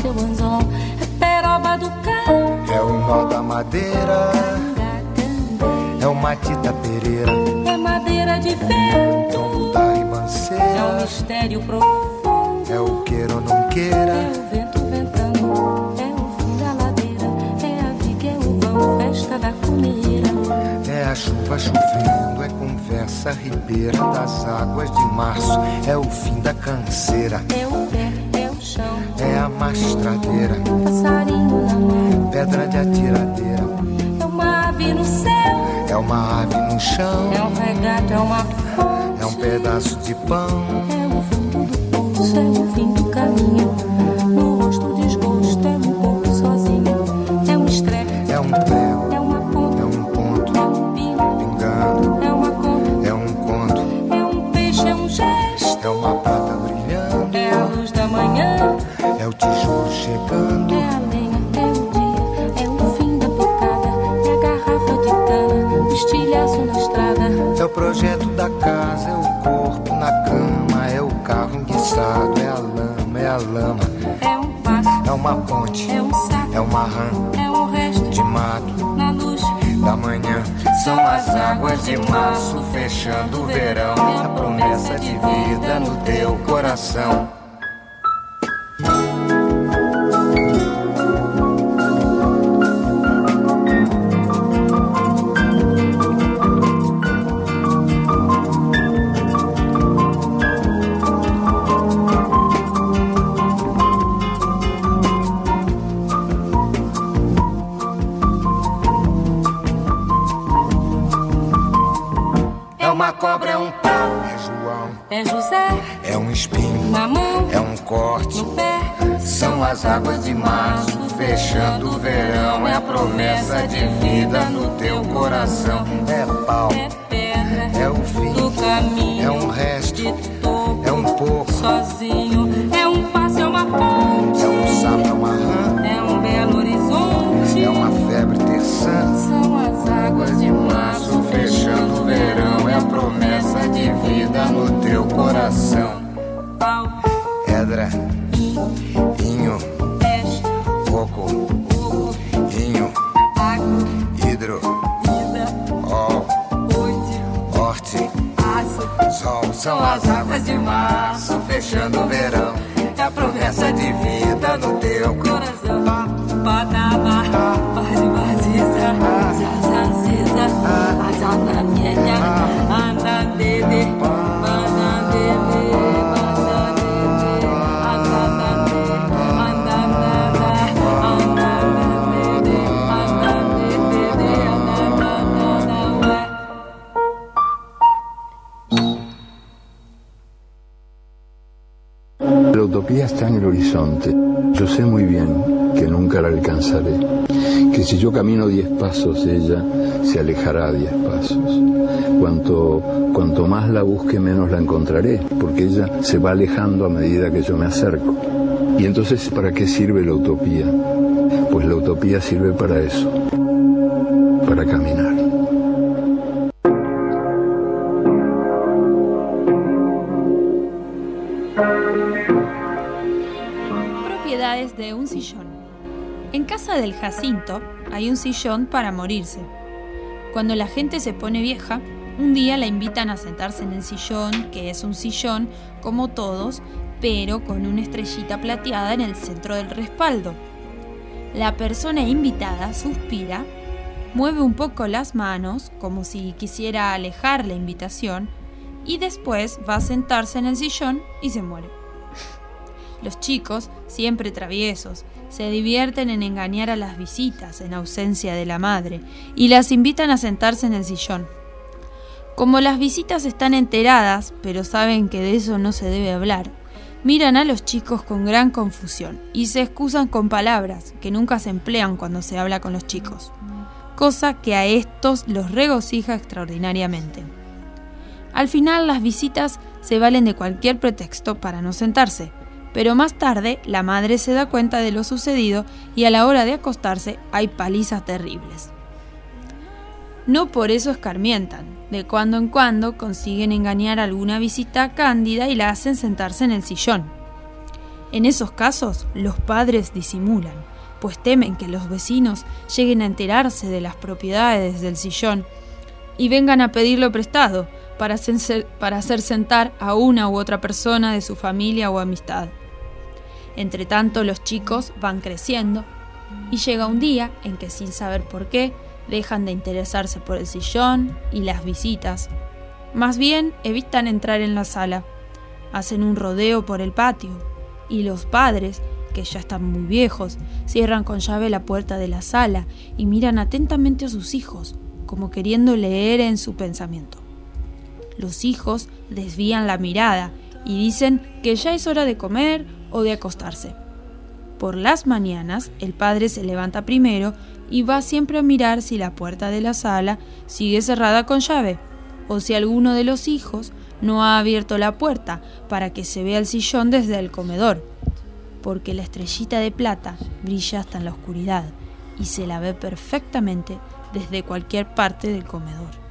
O é o anzol, é peroba do carro, É o nó da madeira, é o Matita Pereira, é madeira de vento, da é um ribanceira, mistério profundo, é o queira ou não queira, é o vento ventando, é o fim da ladeira, é a viga, é o vão, festa da comeira. é a chuva chovendo, é conversa ribeira das águas de março, é o fim da canseira, É o mastradeira, passarinho na mão, pedra de atiradeira, é uma ave no céu, é uma ave no chão, é um regato, é uma fonte, é um pedaço de pão, é o fundo do poço, é o fim do caminho. É a lama, é a lama, É um passo, é uma ponte, é um saco, é uma rã é um resto de mato na luz. da manhã. São as águas de março fechando o verão, a promessa de vida no teu coração. Porque ella se va alejando a medida que yo me acerco. Y entonces, ¿para qué sirve la utopía? Pues la utopía sirve para eso, para caminar. Propiedades de un sillón. En casa del Jacinto hay un sillón para morirse. Cuando la gente se pone vieja, un día la invitan a sentarse en el sillón, que es un sillón como todos, pero con una estrellita plateada en el centro del respaldo. La persona invitada suspira, mueve un poco las manos como si quisiera alejar la invitación y después va a sentarse en el sillón y se muere. Los chicos, siempre traviesos, se divierten en engañar a las visitas en ausencia de la madre y las invitan a sentarse en el sillón. Como las visitas están enteradas, pero saben que de eso no se debe hablar, miran a los chicos con gran confusión y se excusan con palabras que nunca se emplean cuando se habla con los chicos, cosa que a estos los regocija extraordinariamente. Al final las visitas se valen de cualquier pretexto para no sentarse, pero más tarde la madre se da cuenta de lo sucedido y a la hora de acostarse hay palizas terribles. No por eso escarmientan. De cuando en cuando consiguen engañar a alguna visita cándida y la hacen sentarse en el sillón. En esos casos, los padres disimulan, pues temen que los vecinos lleguen a enterarse de las propiedades del sillón y vengan a pedirlo prestado para hacer, para hacer sentar a una u otra persona de su familia o amistad. Entre tanto, los chicos van creciendo y llega un día en que sin saber por qué dejan de interesarse por el sillón y las visitas. Más bien evitan entrar en la sala, hacen un rodeo por el patio y los padres, que ya están muy viejos, cierran con llave la puerta de la sala y miran atentamente a sus hijos, como queriendo leer en su pensamiento. Los hijos desvían la mirada y dicen que ya es hora de comer o de acostarse. Por las mañanas el padre se levanta primero y va siempre a mirar si la puerta de la sala sigue cerrada con llave o si alguno de los hijos no ha abierto la puerta para que se vea el sillón desde el comedor, porque la estrellita de plata brilla hasta en la oscuridad y se la ve perfectamente desde cualquier parte del comedor.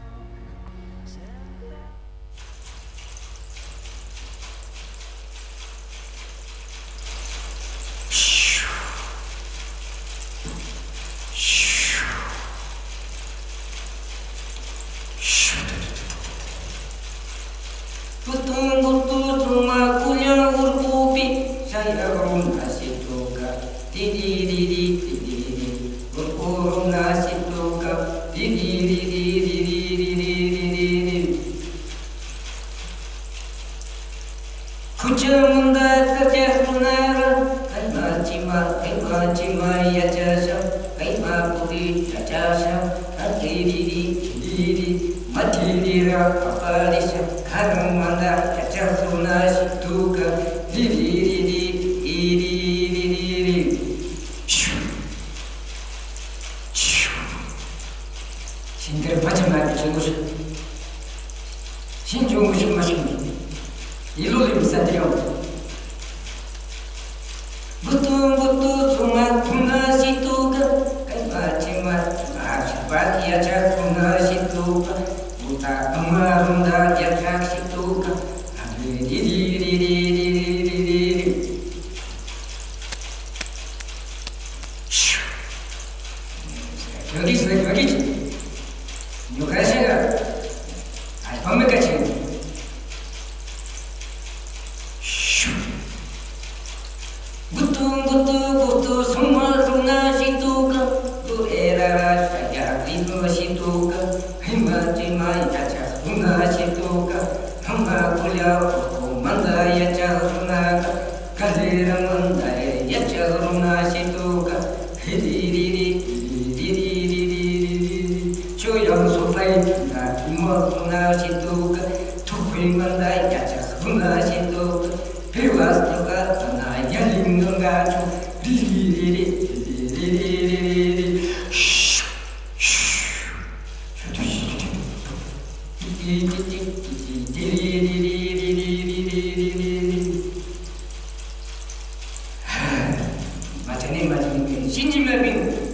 맞아네 맞아네 신지마빈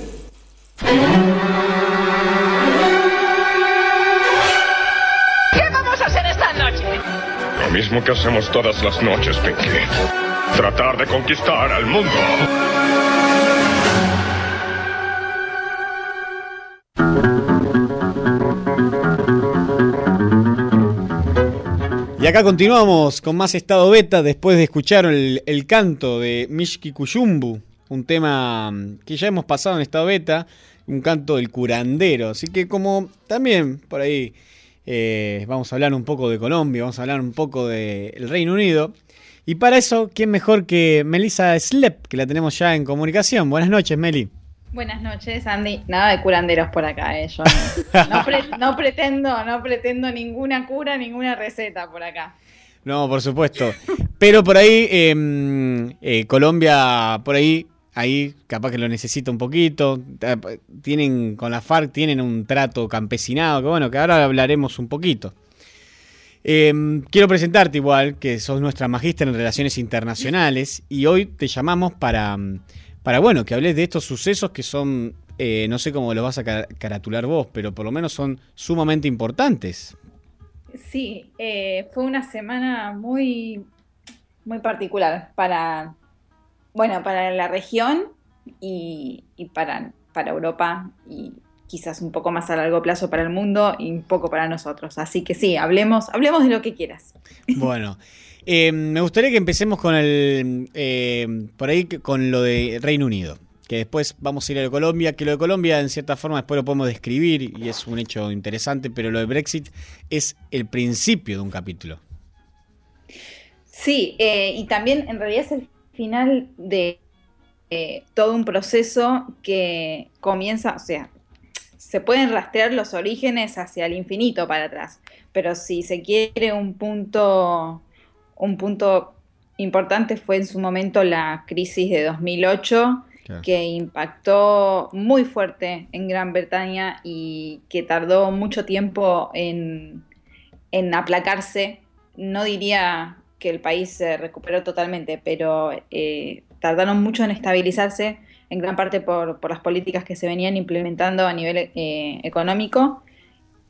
¿Qué vamos a hacer esta noche? Lo mismo que hacemos todas las noches, Pinky. Tratar de conquistar al mundo. Y acá continuamos con más estado beta después de escuchar el, el canto de Mishki Kuyumbu, un tema mm, que ya hemos pasado en estado beta, un canto del curandero. Así que como también por ahí eh, vamos a hablar un poco de Colombia, vamos a hablar un poco del Reino Unido. Y para eso, ¿quién mejor que Melissa Slep, que la tenemos ya en comunicación? Buenas noches, Meli. Buenas noches, Andy. Nada de curanderos por acá, eh. Yo no, no pre- no pretendo, no pretendo ninguna cura, ninguna receta por acá. No, por supuesto. Pero por ahí, eh, eh, Colombia, por ahí, ahí capaz que lo necesita un poquito. Tienen, con la FARC tienen un trato campesinado, que bueno, que ahora hablaremos un poquito. Eh, quiero presentarte igual, que sos nuestra magíster en relaciones internacionales, y hoy te llamamos para, mm, para bueno, que hables de estos sucesos que son eh, no sé cómo los vas a ca- caratular vos, pero por lo menos son sumamente importantes. Sí, eh, fue una semana muy, muy particular para, bueno, para la región y, y para, para Europa y quizás un poco más a largo plazo para el mundo y un poco para nosotros. Así que sí, hablemos, hablemos de lo que quieras. Bueno, eh, me gustaría que empecemos con el, eh, por ahí con lo de Reino Unido, que después vamos a ir a lo Colombia, que lo de Colombia en cierta forma después lo podemos describir y es un hecho interesante, pero lo de Brexit es el principio de un capítulo. Sí, eh, y también en realidad es el final de eh, todo un proceso que comienza, o sea, se pueden rastrear los orígenes hacia el infinito para atrás, pero si se quiere un punto, un punto importante fue en su momento la crisis de 2008, Claro. que impactó muy fuerte en Gran Bretaña y que tardó mucho tiempo en, en aplacarse. No diría que el país se recuperó totalmente, pero eh, tardaron mucho en estabilizarse, en gran parte por, por las políticas que se venían implementando a nivel eh, económico.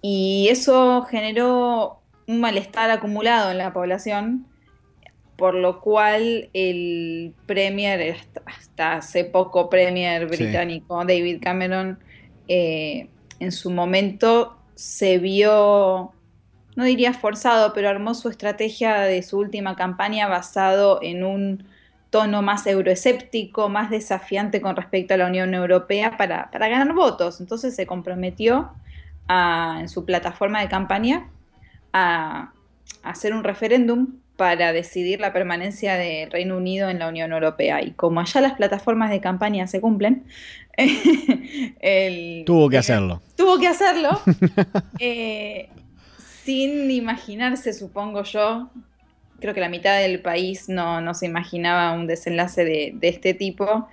Y eso generó un malestar acumulado en la población, por lo cual el Premier, hasta, hace poco Premier Sí. británico, David Cameron, eh, en su momento se vio, no diría forzado, pero armó su estrategia de su última campaña basado en un tono más euroescéptico, más desafiante con respecto a la Unión Europea para, para ganar votos. Entonces se comprometió a- en su plataforma de campaña a, a hacer un referéndum para decidir la permanencia del Reino Unido en la Unión Europea. Y como allá las plataformas de campaña se cumplen, el- Tuvo que hacerlo. tuvo que hacerlo eh, sin imaginarse, supongo yo. Creo que la mitad del país no, no se imaginaba un desenlace de, de este tipo,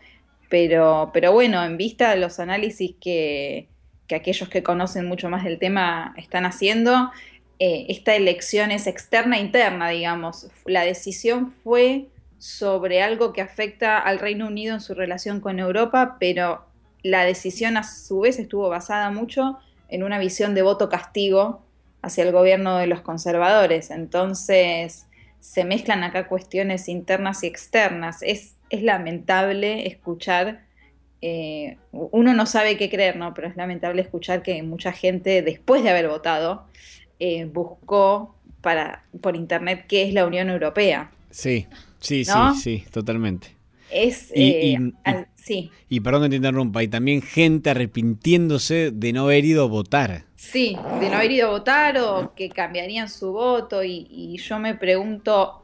pero, pero bueno, en vista de los análisis que, que aquellos que conocen mucho más del tema están haciendo, eh, esta elección es externa e interna, digamos. La decisión fue sobre algo que afecta al Reino Unido en su relación con Europa, pero la decisión a su vez estuvo basada mucho en una visión de voto castigo hacia el gobierno de los conservadores. Entonces se mezclan acá cuestiones internas y externas. Es, es lamentable escuchar, eh, uno no sabe qué creer, ¿no? Pero es lamentable escuchar que mucha gente, después de haber votado, eh, buscó para, por internet qué es la Unión Europea. Sí, sí, ¿No? sí, sí, totalmente. Es, Y- eh, y- al- sí, Y perdón que te interrumpa, y también gente arrepintiéndose de no haber ido a votar. Sí, de no haber ido a votar o que cambiarían su voto y, y yo me pregunto,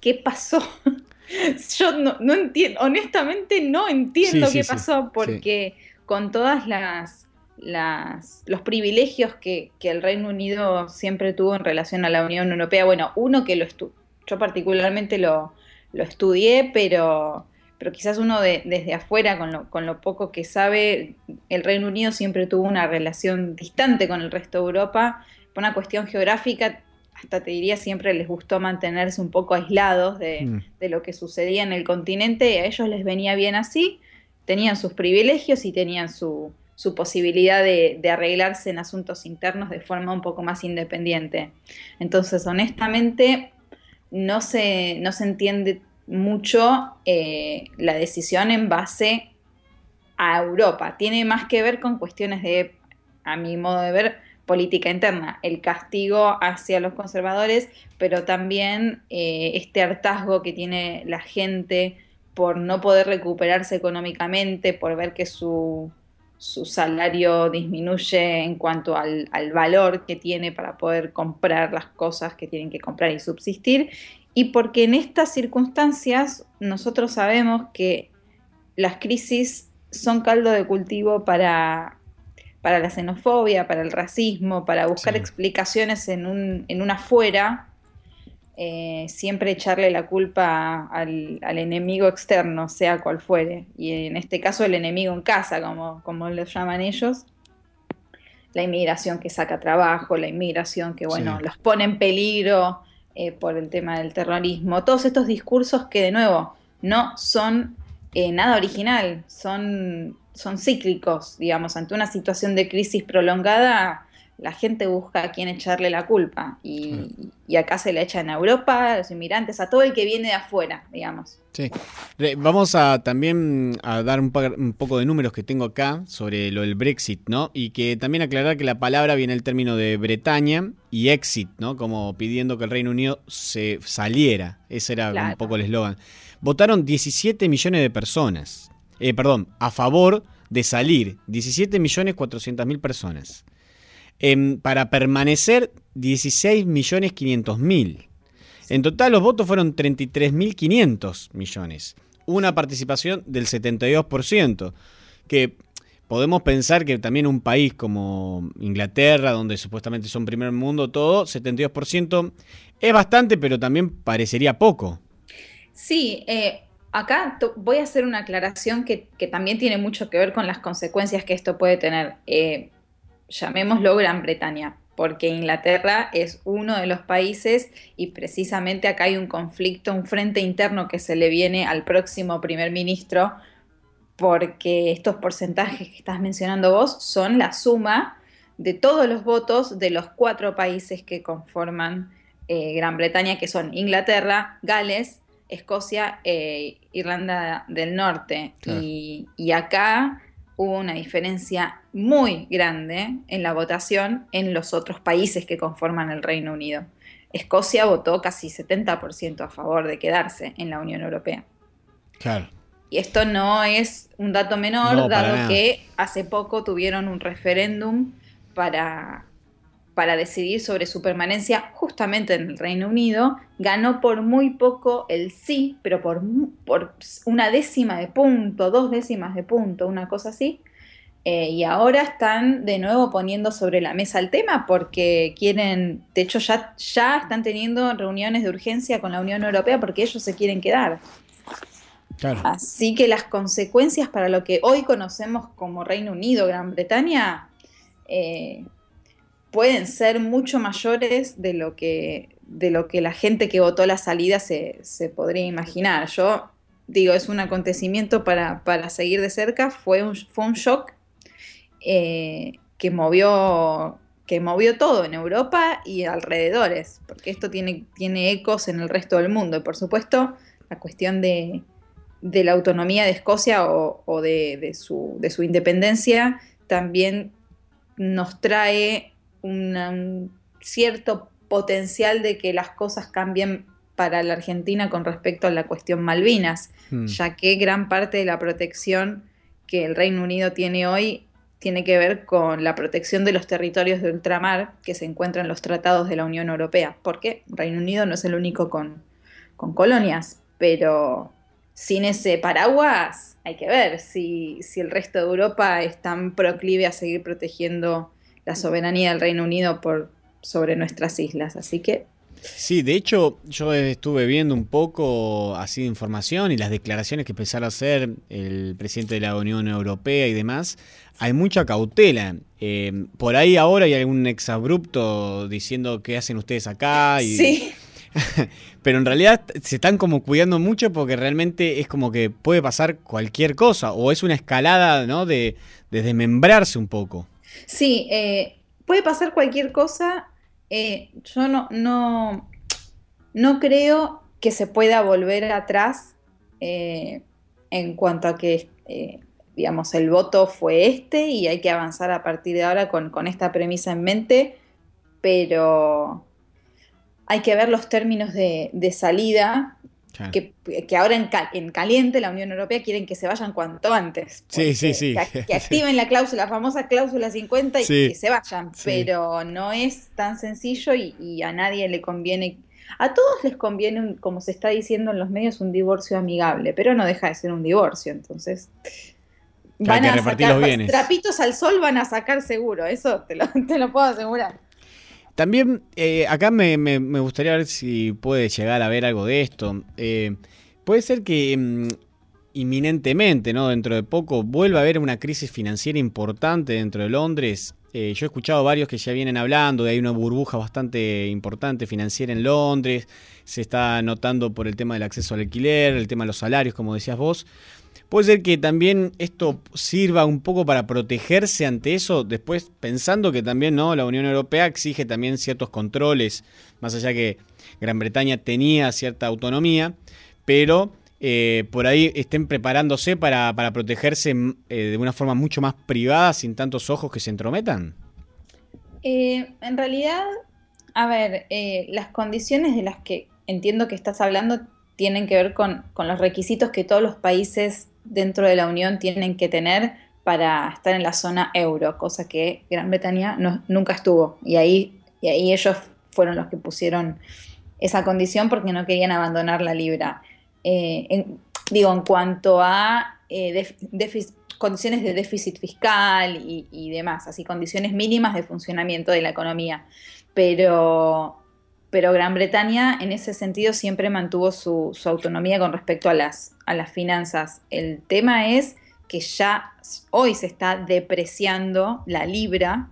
¿qué pasó? yo no, no entiendo, honestamente no entiendo Sí, qué sí, pasó porque con todas las, las los privilegios que, que el Reino Unido siempre tuvo en relación a la Unión Europea, bueno, uno que lo estu yo particularmente lo, lo estudié, pero, pero quizás uno de- desde afuera, con lo, con lo poco que sabe, el Reino Unido siempre tuvo una relación distante con el resto de Europa, por una cuestión geográfica, hasta te diría siempre les gustó mantenerse un poco aislados de, Mm. de lo que sucedía en el continente, y a ellos les venía bien así, tenían sus privilegios y tenían su, su posibilidad de, de arreglarse en asuntos internos de forma un poco más independiente. Entonces, honestamente, no se, no se entiende mucho eh, la decisión en base a Europa. Tiene más que ver con cuestiones de, a mi modo de ver, política interna, el castigo hacia los conservadores, pero también eh, este hartazgo que tiene la gente por no poder recuperarse económicamente, por ver que su, su salario disminuye en cuanto al, al valor que tiene para poder comprar las cosas que tienen que comprar y subsistir, y porque en estas circunstancias nosotros sabemos que las crisis son caldo de cultivo para, para la xenofobia, para el racismo, para buscar explicaciones en un, en un afuera, eh, siempre echarle la culpa al, al enemigo externo, sea cual fuere, y en este caso el enemigo en casa, como, como lo llaman ellos. La inmigración que saca trabajo, la inmigración que, bueno, Sí. los pone en peligro eh, por el tema del terrorismo, todos estos discursos que, de nuevo, no son eh, nada original, son, son cíclicos, digamos, ante una situación de crisis prolongada, la gente busca a quién echarle la culpa. Y, y acá se le echa en Europa, a los inmigrantes, a todo el que viene de afuera, digamos. Sí. Vamos a también a dar un, pa- un poco de números que tengo acá sobre lo del Brexit, ¿no? Y que también aclarar que la palabra viene del término de Bretaña y exit, ¿no? Como pidiendo que el Reino Unido se saliera. Ese era un poco el eslogan. Votaron 17 millones de personas. Eh, perdón, a favor de salir. 17 millones 400 mil personas. Para permanecer, 16 millones 500 mil. En total los votos fueron 33.500 millones. Una participación del 72%, que podemos pensar que también un país como Inglaterra, donde supuestamente son primer mundo todo, 72% es bastante, pero también parecería poco. Sí, eh, acá voy a hacer una aclaración que, que también tiene mucho que ver con las consecuencias que esto puede tener. Eh, llamémoslo Gran Bretaña, porque Inglaterra es uno de los países y precisamente acá hay un conflicto, un frente interno que se le viene al próximo primer ministro, porque estos porcentajes que estás mencionando vos son la suma de todos los votos de los cuatro países que conforman eh, Gran Bretaña, que son Inglaterra, Gales, Escocia e Irlanda del Norte. Claro. Y, y acá hubo una diferencia muy grande en la votación en los otros países que conforman el Reino Unido. Escocia votó casi 70% a favor de quedarse en la Unión Europea. Claro. Y esto no es un dato menor, No, dado que hace poco tuvieron un referéndum para, para decidir sobre su permanencia justamente en el Reino Unido. Ganó por muy poco el sí, pero por, por una décima de punto, dos décimas de punto, una cosa así. Eh, y ahora están de nuevo poniendo sobre la mesa el tema porque quieren, de hecho ya, ya están teniendo reuniones de urgencia con la Unión Europea porque ellos se quieren quedar. Claro. Así que las consecuencias para lo que hoy conocemos como Reino Unido, Gran Bretaña, eh, pueden ser mucho mayores de lo que, de lo que la gente que votó la salida se, se podría imaginar. Yo digo, es un acontecimiento para, para seguir de cerca, fue un, fue shock eh, que movió que movió todo en Europa y alrededores, porque esto tiene, tiene ecos en el resto del mundo. Y por supuesto, la cuestión de, de la autonomía de Escocia o, o de, de su, de su independencia también nos trae una- un cierto potencial de que las cosas cambien para la Argentina con respecto a la cuestión Malvinas, Hmm. ya que gran parte de la protección que el Reino Unido tiene hoy tiene que ver con la protección de los territorios de ultramar que se encuentran en los tratados de la Unión Europea, porque Reino Unido no es el único con, con colonias, pero sin ese paraguas hay que ver si, si el resto de Europa es tan proclive a seguir protegiendo la soberanía del Reino Unido por, sobre nuestras islas. Así que Sí, de hecho, yo estuve viendo un poco así de información y las declaraciones que empezaron a hacer el presidente de la Unión Europea y demás. Hay mucha cautela. Eh, por ahí ahora hay algún exabrupto diciendo qué hacen ustedes acá. Y, sí, Pero en realidad se están como cuidando mucho porque realmente es como que puede pasar cualquier cosa o es una escalada ¿no? de, de desmembrarse un poco. Sí, eh, puede pasar cualquier cosa. Eh, yo no, no, no creo que se pueda volver atrás eh, en cuanto a que, digamos, el voto fue este y hay que avanzar a partir de ahora con, con esta premisa en mente, pero hay que ver los términos de, de salida. Que, que ahora en, ca- en caliente la Unión Europea quieren que se vayan cuanto antes. Sí, sí, sí. Que, que activen la cláusula, la famosa cláusula 50 y Sí. que se vayan. Sí. Pero no es tan sencillo y, y a nadie le conviene. A todos les conviene, un- como se está diciendo en los medios, un divorcio amigable, pero no deja de ser un divorcio. Entonces, hay que a sacar los bienes. trapitos al sol van a sacar seguro, eso te lo, te lo puedo asegurar. También eh, acá me, me- me gustaría ver si puede llegar a ver algo de esto. Eh, puede ser que mm, inminentemente, ¿no? dentro de poco, vuelva a haber una crisis financiera importante dentro de Londres. Eh, yo he escuchado varios que ya vienen hablando de hay una burbuja bastante importante financiera en Londres. Se está notando por el tema del acceso al alquiler, el tema de los salarios, como decías vos. Puede ser que también esto sirva un poco para protegerse ante eso, después pensando que también no la Unión Europea exige también ciertos controles, más allá que Gran Bretaña tenía cierta autonomía, pero eh, por ahí estén preparándose para, para protegerse mm, eh, de una forma mucho más privada, sin tantos ojos que se entrometan. Eh, en realidad, a ver, las condiciones de las que entiendo que estás hablando tienen que ver con, con los requisitos que todos los países dentro de la Unión tienen que tener para estar en la zona euro, cosa que Gran Bretaña nunca estuvo. Y ahí, y ahí ellos fueron los que pusieron esa condición porque no querían abandonar la libra. Eh, en- digo, en cuanto a eh, condiciones de déficit fiscal y, demás, así condiciones mínimas de funcionamiento de la economía. Pero, pero Gran Bretaña en ese sentido siempre mantuvo su autonomía con respecto a las, a las finanzas. El tema es que ya hoy se está depreciando la libra,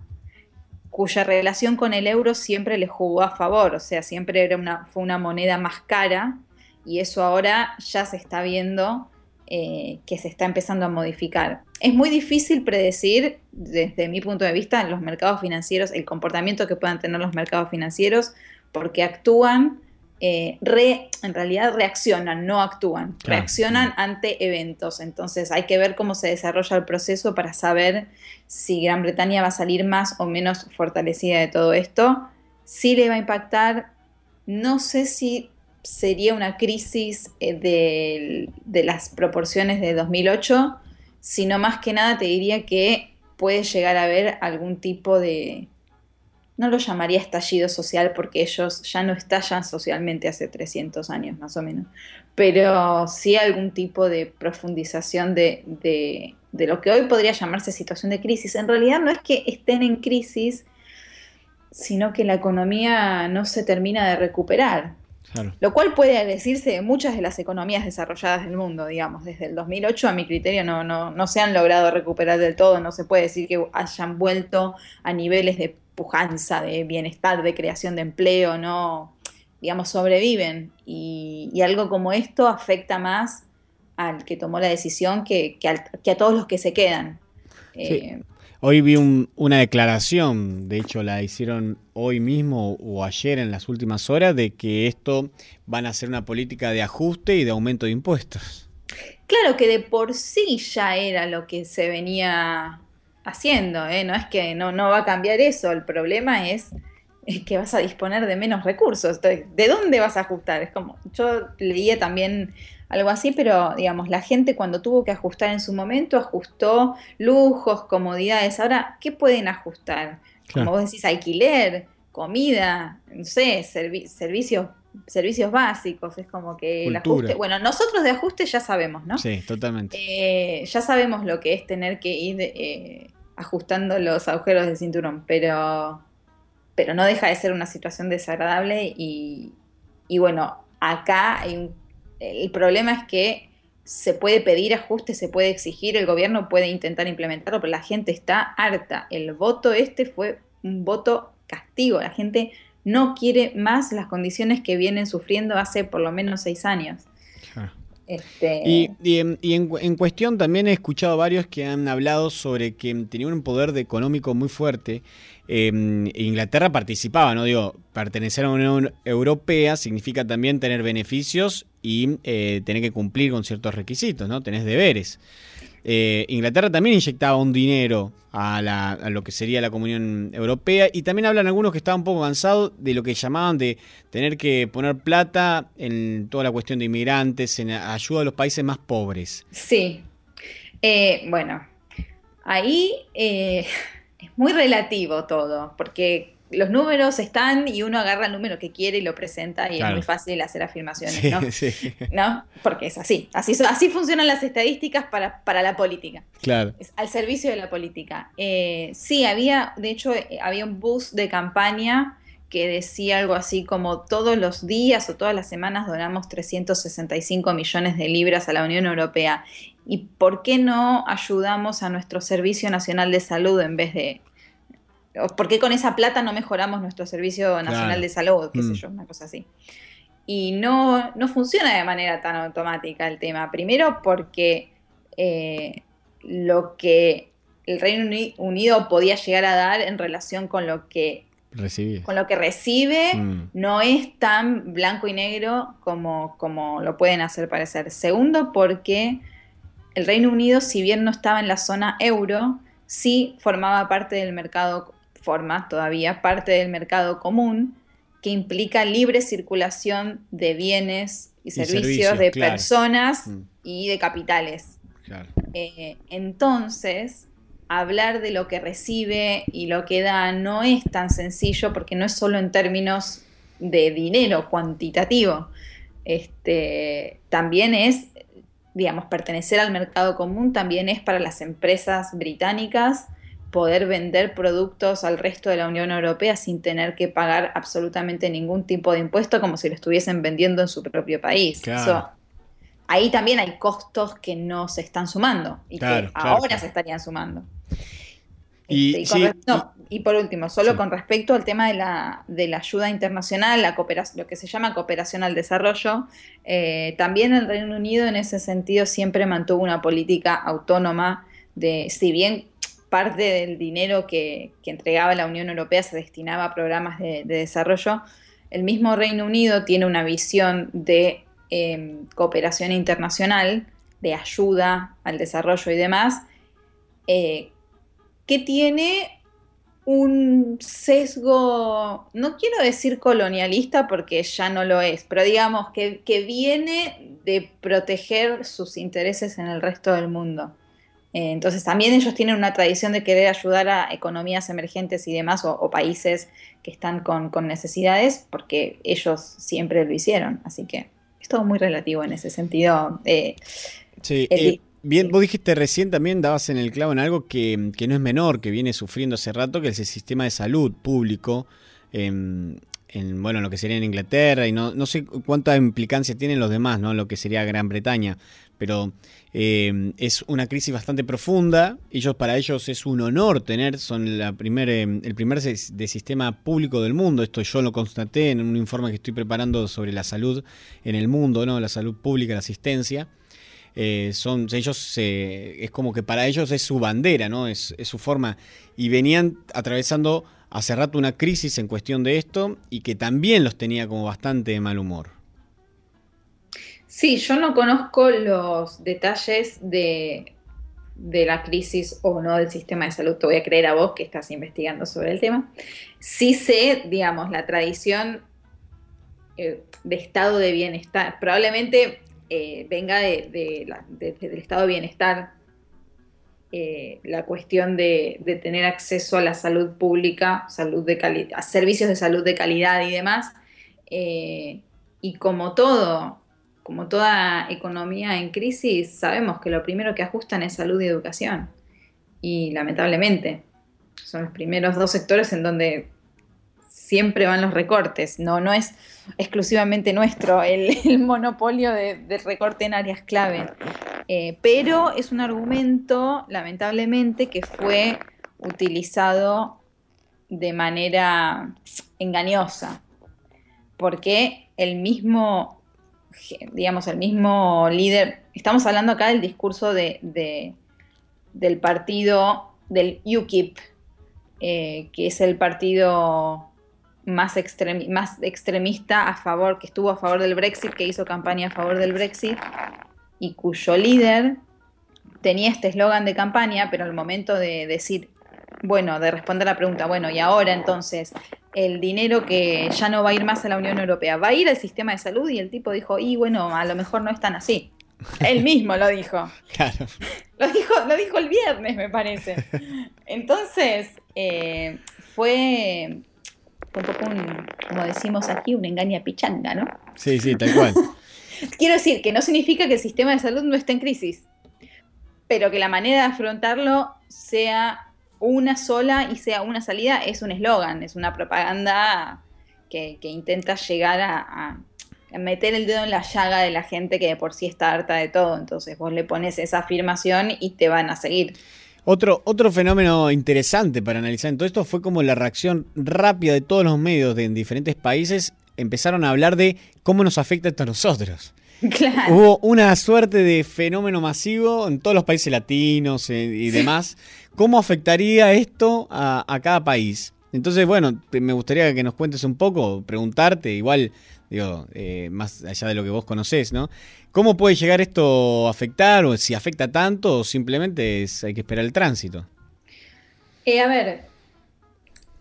cuya relación con el euro siempre le jugó a favor, o sea, siempre era una, fue una moneda más cara y eso ahora ya se está viendo eh, que se está empezando a modificar. Es muy difícil predecir, desde mi punto de vista, los mercados financieros, el comportamiento que puedan tener los mercados financieros, porque actúan, eh, re- en realidad reaccionan, no actúan, Claro. reaccionan ante eventos. Entonces hay que ver cómo se desarrolla el proceso para saber si Gran Bretaña va a salir más o menos fortalecida de todo esto. Sí le va a impactar, no sé si sería una crisis eh, del- de las proporciones de 2008, sino más que nada te diría que puede llegar a haber algún tipo de, no lo llamaría estallido social porque ellos ya no estallan socialmente hace 300 años más o menos, pero sí algún tipo de profundización de, de- de lo que hoy podría llamarse situación de crisis. En realidad no es que estén en crisis, sino que la economía no se termina de recuperar. Claro. Lo cual puede decirse de muchas de las economías desarrolladas del mundo, digamos. Desde el 2008, a mi criterio, no, no, no se han logrado recuperar del todo. No se puede decir que hayan vuelto a niveles de pujanza, de bienestar, de creación de empleo, no. Digamos, sobreviven. Y, y algo como esto afecta más al que tomó la decisión que, que al- que a todos los que se quedan. Eh, Hoy vi un- una declaración, de hecho la hicieron hoy mismo o ayer en las últimas horas, de que esto van a ser una política de ajuste y de aumento de impuestos. Claro que de por sí ya era lo que se venía haciendo, ¿eh? no es que no, no va a cambiar eso, el problema es, es que vas a disponer de menos recursos. Entonces, ¿De dónde vas a ajustar? Es como, yo leía también algo así, pero digamos, la gente cuando tuvo que ajustar en su momento, ajustó lujos, comodidades. Ahora, ¿qué pueden ajustar? Claro. Como vos decís, alquiler, comida, no sé, servi- servicios, servicios básicos. Es como que el ajuste. Bueno, nosotros de ajuste ya sabemos, ¿no? Sí, totalmente. Eh, ya sabemos lo que es tener que ir eh, ajustando los agujeros del cinturón, pero, pero no deja de ser una situación desagradable y, y bueno, acá hay un- el problema es que se puede pedir ajuste, se puede exigir, el gobierno puede intentar implementarlo, pero la gente está harta. El voto este fue un voto castigo, la gente no quiere más las condiciones que vienen sufriendo hace por lo menos seis años. Este, Y, y en, y en cu- en cuestión también he escuchado varios que han hablado sobre que tenían un poder de económico muy fuerte. Eh, Inglaterra participaba, ¿no? Digo, pertenecer a una Unión Europea significa también tener beneficios y eh, tener que cumplir con ciertos requisitos, ¿no? Tenés deberes. Eh, Inglaterra también inyectaba un dinero a, la- lo que sería la Comunión Europea y también hablan algunos que estaban un poco cansados de lo que llamaban de tener que poner plata en toda la cuestión de inmigrantes, en ayuda a los países más pobres. Sí. Eh, bueno, ahí eh, es muy relativo todo, porque los números están y uno agarra el número que quiere y lo presenta y Claro. es muy fácil hacer afirmaciones, Sí, ¿no? sí. ¿No? Porque es así. Así, así funcionan las estadísticas para, para la política. Claro. Es al servicio de la política. Eh, sí, había, de hecho, eh, había un bus de campaña que decía algo así como todos los días o todas las semanas donamos 365 millones de libras a la Unión Europea. ¿Y por qué no ayudamos a nuestro Servicio Nacional de Salud en vez de... ¿Por qué con esa plata no mejoramos nuestro Servicio Nacional Claro. de Salud? ¿Qué sé Mm. yo? Una cosa así. Y no, no funciona de manera tan automática el tema. Primero porque eh, lo que el Reino Uni- Unido podía llegar a dar en relación con lo que con lo que recibe Mm. no es tan blanco y negro como, como lo pueden hacer parecer. Segundo, porque el Reino Unido, si bien no estaba en la zona euro, sí formaba parte del mercado, forma todavía parte del mercado común, que implica libre circulación de bienes y Y servicios, servicios, de claro. personas Mm. y de capitales. Claro. Eh, entonces, hablar de lo que recibe y lo que da no es tan sencillo porque no es solo en términos de dinero cuantitativo. Este, también es, digamos, pertenecer al mercado común, también es para las empresas británicas poder vender productos al resto de la Unión Europea sin tener que pagar absolutamente ningún tipo de impuesto como si lo estuviesen vendiendo en su propio país. Claro. Ahí también hay costos que no se están sumando y Claro, que claro, ahora se estarían sumando. Y, Este, y, con sí, re- no, y por último, solo con respecto al tema de la, de la ayuda internacional, la cooperación, lo que se llama cooperación al desarrollo, eh, también el Reino Unido en ese sentido siempre mantuvo una política autónoma de, si bien parte del dinero que, entregaba la Unión Europea se destinaba a programas de, de desarrollo, el mismo Reino Unido tiene una visión de eh, cooperación internacional, de ayuda al desarrollo y demás, eh, que tiene un sesgo, no quiero decir colonialista porque ya no lo es, pero digamos que viene de proteger sus intereses en el resto del mundo. Eh, Entonces también ellos tienen una tradición de querer ayudar a economías emergentes y demás, o, o países que están con, con necesidades, porque ellos siempre lo hicieron. Así que es todo muy relativo en ese sentido. Eh, Sí, el- eh, bien, vos dijiste recién también, dabas en el clavo en algo que, que no es menor, que viene sufriendo hace rato, que es el sistema de salud público, en, en, bueno, lo que sería en Inglaterra, y no, no sé cuánta implicancia tienen los demás, ¿no? Lo que sería Gran Bretaña, pero eh, es una crisis bastante profunda, ellos para ellos es un honor tener, son la primer, eh, el primer de sistema público del mundo, esto yo lo constaté en un informe que estoy preparando sobre la salud en el mundo, ¿no? La salud pública, la asistencia eh, son ellos es como que para ellos es su bandera, ¿no? Es, es su forma. Y venían atravesando hace rato una crisis en cuestión de esto y que también los tenía como bastante de mal humor. Sí, yo no conozco los detalles de, de la crisis o no del sistema de salud. Te voy a creer a vos que estás investigando sobre el tema. Sí sé, digamos, la tradición eh, de estado de bienestar. Probablemente eh, venga de, del estado de bienestar eh, la cuestión de, tener acceso a la salud pública, salud de a servicios de salud de calidad y demás. Y como todo, como toda economía en crisis, sabemos que lo primero que ajustan es salud y educación. Y lamentablemente, son los primeros dos sectores en donde siempre van los recortes. No, no es exclusivamente nuestro el, monopolio de, de recorte en áreas clave. Eh, pero es un argumento, lamentablemente, que fue utilizado de manera engañosa. Porque el mismo, digamos, el mismo líder, estamos hablando acá del discurso de, de- del partido, del UKIP, eh, que es el partido más, extremi- más extremista a favor, que estuvo a favor del Brexit, que hizo campaña a favor del Brexit, y cuyo líder tenía este eslogan de campaña, pero al momento de decir, bueno, de responder la pregunta, bueno, y ahora entonces, el dinero que ya no va a ir más a la Unión Europea, ¿va a ir al sistema de salud? Y el tipo dijo, y bueno, a lo mejor no es tan así. Él mismo lo dijo. Claro. Lo dijo, lo dijo el viernes, me parece. Entonces, eh, fue, un poco un, como decimos aquí, un engaña pichanga, ¿no? Sí, sí, tal cual. Quiero decir que no significa que el sistema de salud no esté en crisis, pero que la manera de afrontarlo sea una sola y sea una salida es un eslogan, es una propaganda que, que intenta llegar a, meter el dedo en la llaga de la gente que de por sí está harta de todo. Entonces vos le pones esa afirmación y te van a seguir. Otro, otro fenómeno interesante para analizar en todo esto fue como la reacción rápida de todos los medios de en diferentes países empezaron a hablar de cómo nos afecta esto a nosotros. Claro. Hubo una suerte de fenómeno masivo en todos los países latinos eh, y demás. ¿Cómo afectaría esto a, cada país? Entonces, bueno, me gustaría que nos cuentes un poco, preguntarte, igual, digo, eh, más allá de lo que vos conocés, ¿no? ¿Cómo puede llegar esto a afectar o si afecta tanto o simplemente hay que esperar el tránsito? Eh, a ver,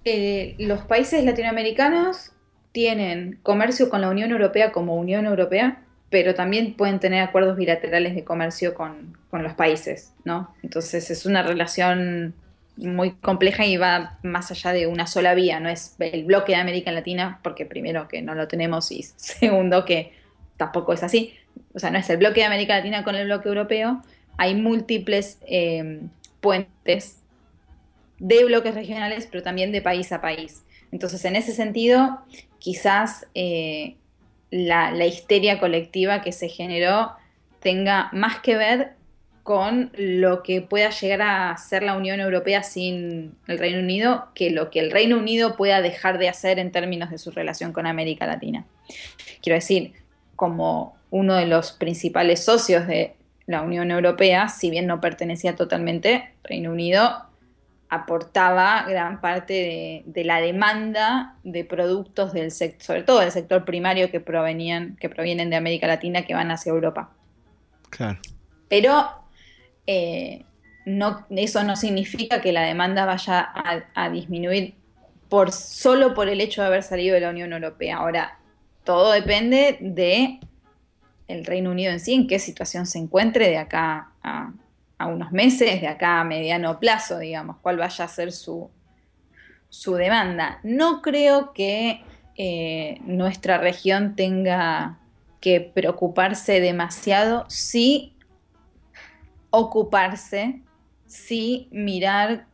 eh, los países latinoamericanos tienen comercio con la Unión Europea como Unión Europea, pero también pueden tener acuerdos bilaterales de comercio con, con los países, ¿no? Entonces es una relación muy compleja y va más allá de una sola vía, no es el bloque de América Latina, porque primero que no lo tenemos y segundo que tampoco es así, o sea, no es el bloque de América Latina con el bloque europeo, hay múltiples eh, puentes de bloques regionales, pero también de país a país. Entonces, en ese sentido, quizás eh, la, la histeria colectiva que se generó tenga más que ver con lo que pueda llegar a ser la Unión Europea sin el Reino Unido que lo que el Reino Unido pueda dejar de hacer en términos de su relación con América Latina. Quiero decir, como uno de los principales socios de la Unión Europea, si bien no pertenecía totalmente, Reino Unido aportaba gran parte de, de la demanda de productos del sector, sobre todo del sector primario que provenían, que provienen de América Latina, que van hacia Europa. Claro. Pero eh, no, eso no significa que la demanda vaya a, a disminuir por, solo por el hecho de haber salido de la Unión Europea. Ahora, todo depende de el Reino Unido en sí, en qué situación se encuentre de acá a, a unos meses, de acá a mediano plazo, digamos, cuál vaya a ser su, su demanda. No creo que eh, nuestra región tenga que preocuparse demasiado, sí ocuparse, sí mirar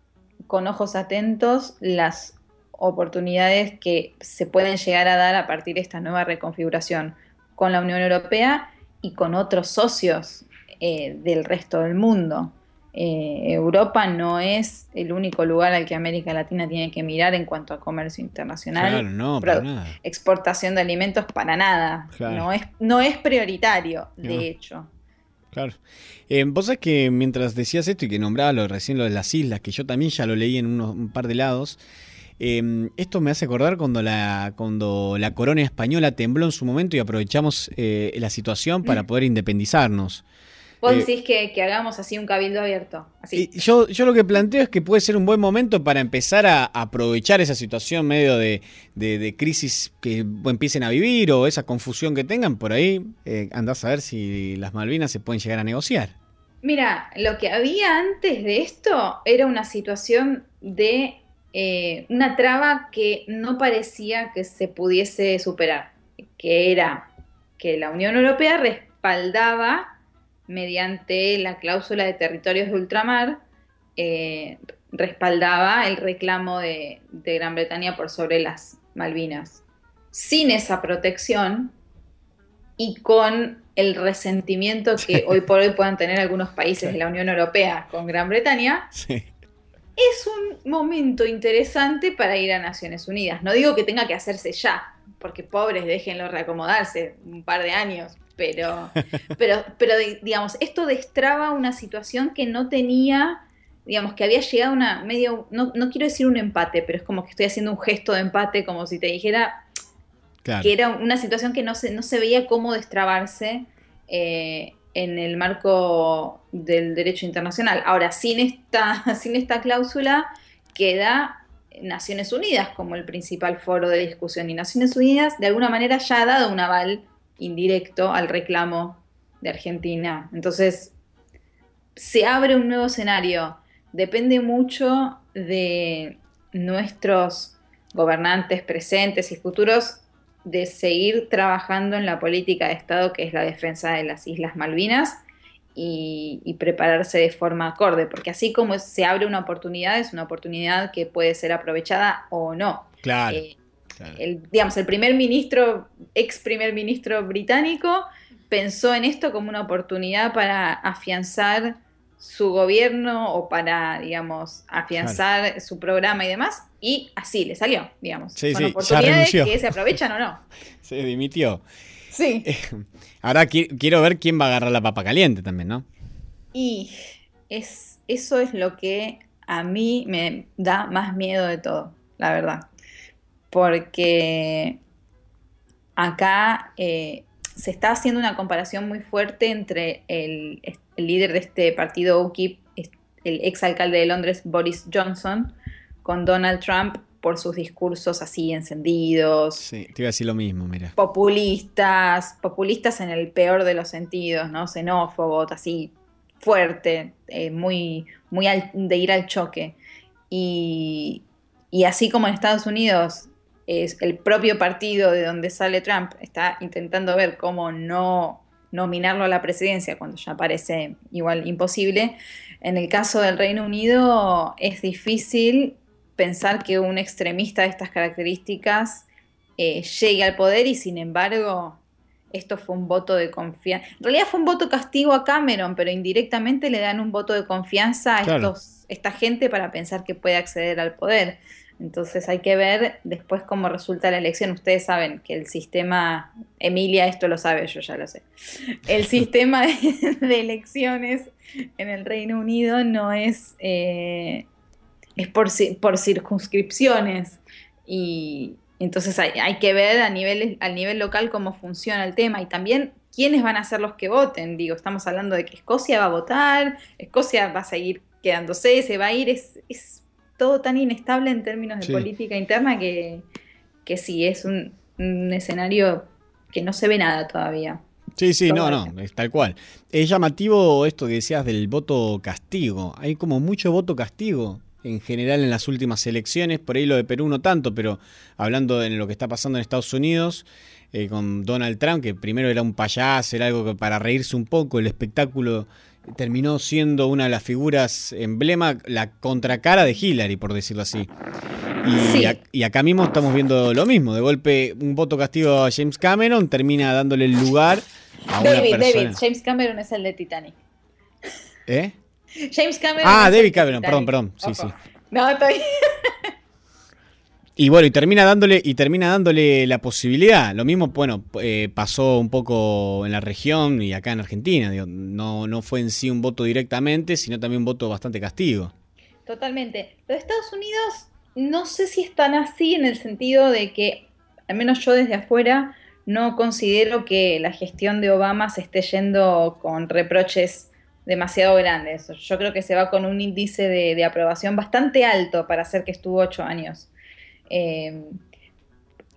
con ojos atentos las oportunidades que se pueden llegar a dar a partir de esta nueva reconfiguración con la Unión Europea y con otros socios eh, del resto del mundo. Eh, Europa no es el único lugar al que América Latina tiene que mirar en cuanto a comercio internacional. Claro, no, para nada. Exportación de alimentos para nada. Claro. No, es, no es prioritario, de No. hecho. Claro. Eh, vos sabés que mientras decías esto y que nombrabas lo, recién lo de las islas, que yo también ya lo leí en unos, un par de lados, eh, esto me hace acordar cuando la, cuando la corona española tembló en su momento y aprovechamos eh, la situación para poder independizarnos. Vos Eh, decís que, que hagamos así un cabildo abierto. Así. Y yo, yo lo que planteo es que puede ser un buen momento para empezar a aprovechar esa situación medio de, de- de crisis que empiecen a vivir o esa confusión que tengan por ahí. Eh, andás a ver si las Malvinas se pueden llegar a negociar. Mira, lo que había antes de esto era una situación de eh, una traba que no parecía que se pudiese superar, que era que la Unión Europea respaldaba mediante la cláusula de territorios de ultramar, eh, respaldaba el reclamo de, de Gran Bretaña por sobre las Malvinas. Sin esa protección, y con el resentimiento que hoy por hoy puedan tener algunos países de la Unión Europea con Gran Bretaña, es un momento interesante para ir a Naciones Unidas. No digo que tenga que hacerse ya, porque pobres, déjenlo reacomodarse un par de años, pero, pero, pero di- digamos, esto destraba una situación que no tenía, digamos, que había llegado a una medio, no, no quiero decir un empate, pero es como que estoy haciendo un gesto de empate, como si te dijera, Claro. que era una situación que no se, no se veía cómo destrabarse eh, en el marco del derecho internacional. Ahora, sin esta, sin esta cláusula queda Naciones Unidas como el principal foro de discusión y Naciones Unidas de alguna manera ya ha dado un aval indirecto al reclamo de Argentina. Entonces, se abre un nuevo escenario. Depende mucho de nuestros gobernantes presentes y futuros de seguir trabajando en la política de Estado que es la defensa de las Islas Malvinas y, y prepararse de forma acorde, porque así como se abre una oportunidad, es una oportunidad que puede ser aprovechada o no. Claro. Eh, el, digamos, el primer ministro, ex primer ministro británico, pensó en esto como una oportunidad para afianzar su gobierno o para, digamos, afianzar su programa y demás, y así le salió, digamos. Sí, ya oportunidades que se aprovechan o no. Se dimitió. Sí. Ahora qui- quiero ver quién va a agarrar la papa caliente también, ¿no? Y es, eso es lo que a mí me da más miedo de todo, la verdad. Porque acá eh, se está haciendo una comparación muy fuerte entre el, el líder de este partido UKIP, el exalcalde de Londres, Boris Johnson, con Donald Trump por sus discursos así encendidos, Sí, te iba a decir lo mismo, mira. populistas, populistas en el peor de los sentidos, ¿no? Xenófobos, así fuerte, eh, muy, muy al- de ir al choque. Y, y así como en Estados Unidos es el propio partido de donde sale Trump está intentando ver cómo no nominarlo a la presidencia cuando ya parece igual imposible. En el caso del Reino Unido es difícil pensar que un extremista de estas características eh, llegue al poder y sin embargo esto fue un voto de confianza. En realidad fue un voto castigo a Cameron, pero indirectamente le dan un voto de confianza a Claro. estos, esta gente para pensar que puede acceder al poder. Entonces hay que ver después cómo resulta la elección. Ustedes saben que el sistema, Emilia esto lo sabe, yo ya lo sé. El sistema de, elecciones en el Reino Unido no es, eh, es por, por circunscripciones y entonces hay, hay que ver a nivel, al nivel local cómo funciona el tema y también quiénes van a ser los que voten. Digo, estamos hablando de que Escocia va a votar, Escocia va a seguir quedándose, se va a ir, es, es todo tan inestable en términos de Sí. política interna que, que sí, es un, un escenario que no se ve nada todavía. Sí, sí, no, no, es tal cual. Es llamativo esto que decías del voto castigo. Hay como mucho voto castigo en general en las últimas elecciones. Por ahí lo de Perú no tanto, pero hablando de lo que está pasando en Estados Unidos eh, con Donald Trump, que primero era un payaso, era algo que para reírse un poco, el espectáculo terminó siendo una de las figuras emblema, la contracara de Hillary, por decirlo así. Y, Sí. ac- y acá mismo estamos viendo lo mismo. De golpe, un voto castigo a James Cameron termina dándole el lugar a una David, persona. David, James Cameron es el de Titanic. ¿Eh? James Cameron. Ah, David Cameron, perdón, perdón. Sí, sí. No, estoy. Y bueno, y termina dándole, y termina dándole la posibilidad. Lo mismo, bueno, eh, pasó un poco en la región y acá en Argentina. digo, no, no fue en sí un voto directamente, sino también un voto bastante castigo. Totalmente. Los Estados Unidos no sé si están así en el sentido de que, al menos yo desde afuera, no considero que la gestión de Obama se esté yendo con reproches demasiado grandes. Yo creo que se va con un índice de, de aprobación bastante alto para hacer que estuvo ocho años. Eh,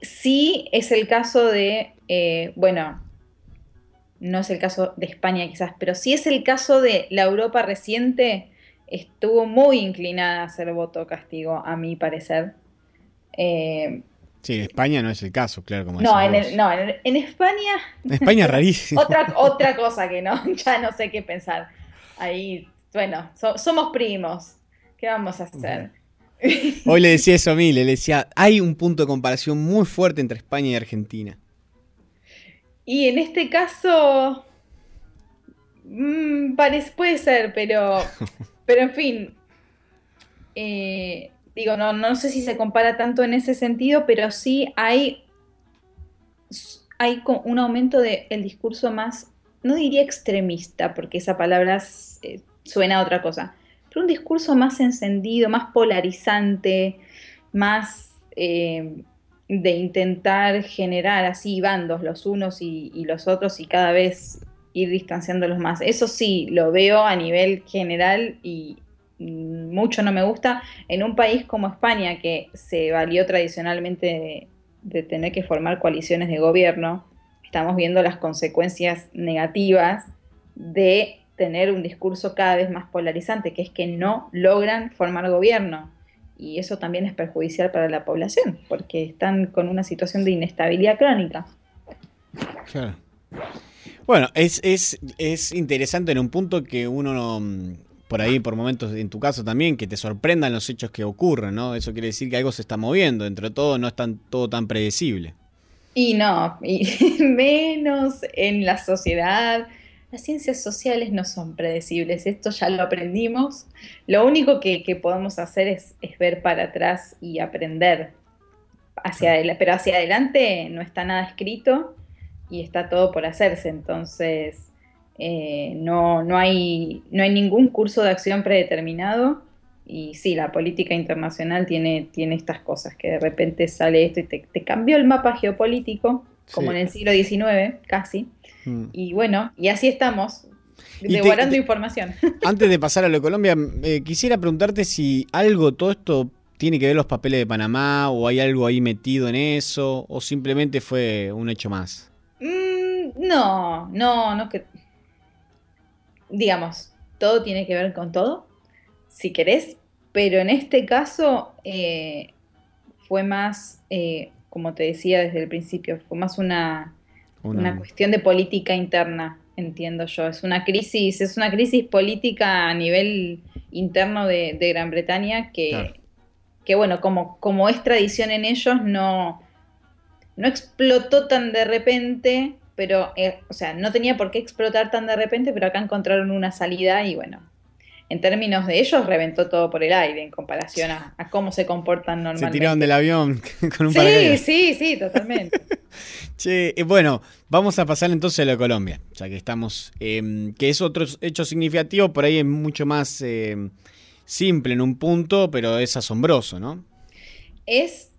sí es el caso de, eh, bueno, no es el caso de España quizás, pero sí es el caso de la Europa reciente, estuvo muy inclinada a hacer voto castigo, a mi parecer. Eh, Sí, en España no es el caso, claro, como no, en, el- no, en, en España... En España es rarísimo. otra, otra cosa que no, ya no sé qué pensar. Ahí, bueno, so- somos primos. ¿Qué vamos a hacer? Hoy le decía eso a mí, le decía, hay un punto de comparación muy fuerte entre España y Argentina. Y en este caso, mm, parece, puede ser, pero, pero en fin, eh, digo, no, no sé si se compara tanto en ese sentido, pero sí hay, hay un aumento del discurso más, no diría extremista, porque esa palabra eh, suena a otra cosa, pero un discurso más encendido, más polarizante, más eh, de intentar generar así bandos los unos y, los otros y cada vez ir distanciándolos más. Eso sí, lo veo a nivel general y mucho no me gusta en un país como España que se valió tradicionalmente de tener que formar coaliciones de gobierno. Estamos viendo las consecuencias negativas de tener un discurso cada vez más polarizante, que es que no logran formar gobierno. Y eso también es perjudicial para la población, porque están con una situación de inestabilidad crónica. Claro. Bueno, es, es, es interesante en un punto que uno no, mm, por ahí, por momentos, en tu caso también, que te sorprendan los hechos que ocurren, ¿no? Eso quiere decir que algo se está moviendo, entre todo no es tan, todo tan predecible. Y no, y menos en la sociedad. Las ciencias sociales no son predecibles, esto ya lo aprendimos. Lo único que, que podemos hacer es, es ver para atrás y aprender. Hacia adela- pero hacia adelante no está nada escrito y está todo por hacerse. Entonces, eh, no, no, hay, no hay ningún curso de acción predeterminado. Y sí, la política internacional tiene, tiene estas cosas, que de repente sale esto y te, te cambió el mapa geopolítico, como Sí. en el siglo XIX, casi. Mm. Y bueno, y así estamos, devorando información. Antes de pasar a lo de Colombia, eh, quisiera preguntarte si algo, todo esto tiene que ver los papeles de Panamá o hay algo ahí metido en eso o simplemente fue un hecho más. Mm, no, no, no que. Digamos, todo tiene que ver con todo, si querés, pero en este caso eh, fue más, eh, como te decía desde el principio, fue más una, Una- una cuestión de política interna, entiendo yo. Es una crisis, es una crisis política a nivel interno de, de Gran Bretaña que, Claro. que bueno, como, como es tradición en ellos, no, no explotó tan de repente, pero, eh, o sea, no tenía por qué explotar tan de repente, pero acá encontraron una salida y bueno, en términos de ellos, reventó todo por el aire en comparación a, a cómo se comportan Se normalmente. tiraron del avión con un sí, paracaídas. sí, sí, totalmente. Che, eh, bueno, vamos a pasar entonces a lo de Colombia, ya que estamos, eh, que es otro hecho significativo, por ahí es mucho más eh, simple en un punto, pero es asombroso, ¿no? es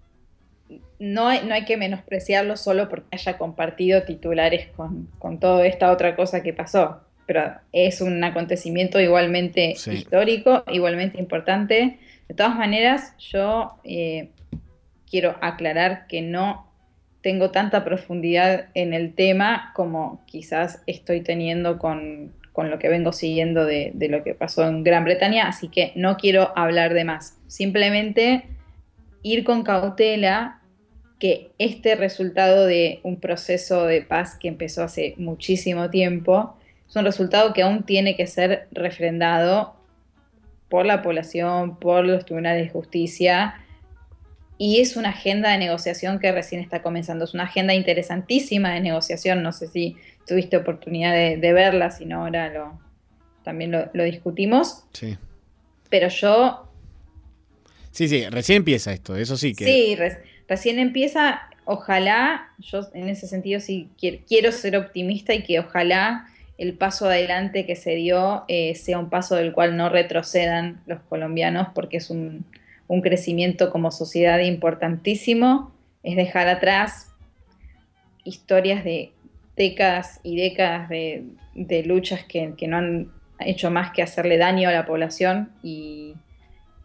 no hay, no hay que menospreciarlo solo porque haya compartido titulares con, con toda esta otra cosa que pasó, pero es un acontecimiento igualmente Sí. histórico, igualmente importante. De todas maneras, yo eh, quiero aclarar que no tengo tanta profundidad en el tema como quizás estoy teniendo con, con lo que vengo siguiendo de, de lo que pasó en Gran Bretaña, así que no quiero hablar de más. Simplemente ir con cautela que este resultado de un proceso de paz que empezó hace muchísimo tiempo es un resultado que aún tiene que ser refrendado por la población, por los tribunales de justicia, y es una agenda de negociación que recién está comenzando. Es una agenda interesantísima de negociación. No sé si tuviste oportunidad de, de verla, si no ahora lo, también lo, lo discutimos. Sí. Pero yo Sí, sí, recién empieza esto, eso sí que... Sí, re- recién empieza. Ojalá, yo en ese sentido sí quiero, quiero ser optimista y que ojalá el paso adelante que se dio eh, sea un paso del cual no retrocedan los colombianos, porque es un, un crecimiento como sociedad importantísimo. Es dejar atrás historias de décadas y décadas de, de luchas que, que no han hecho más que hacerle daño a la población y,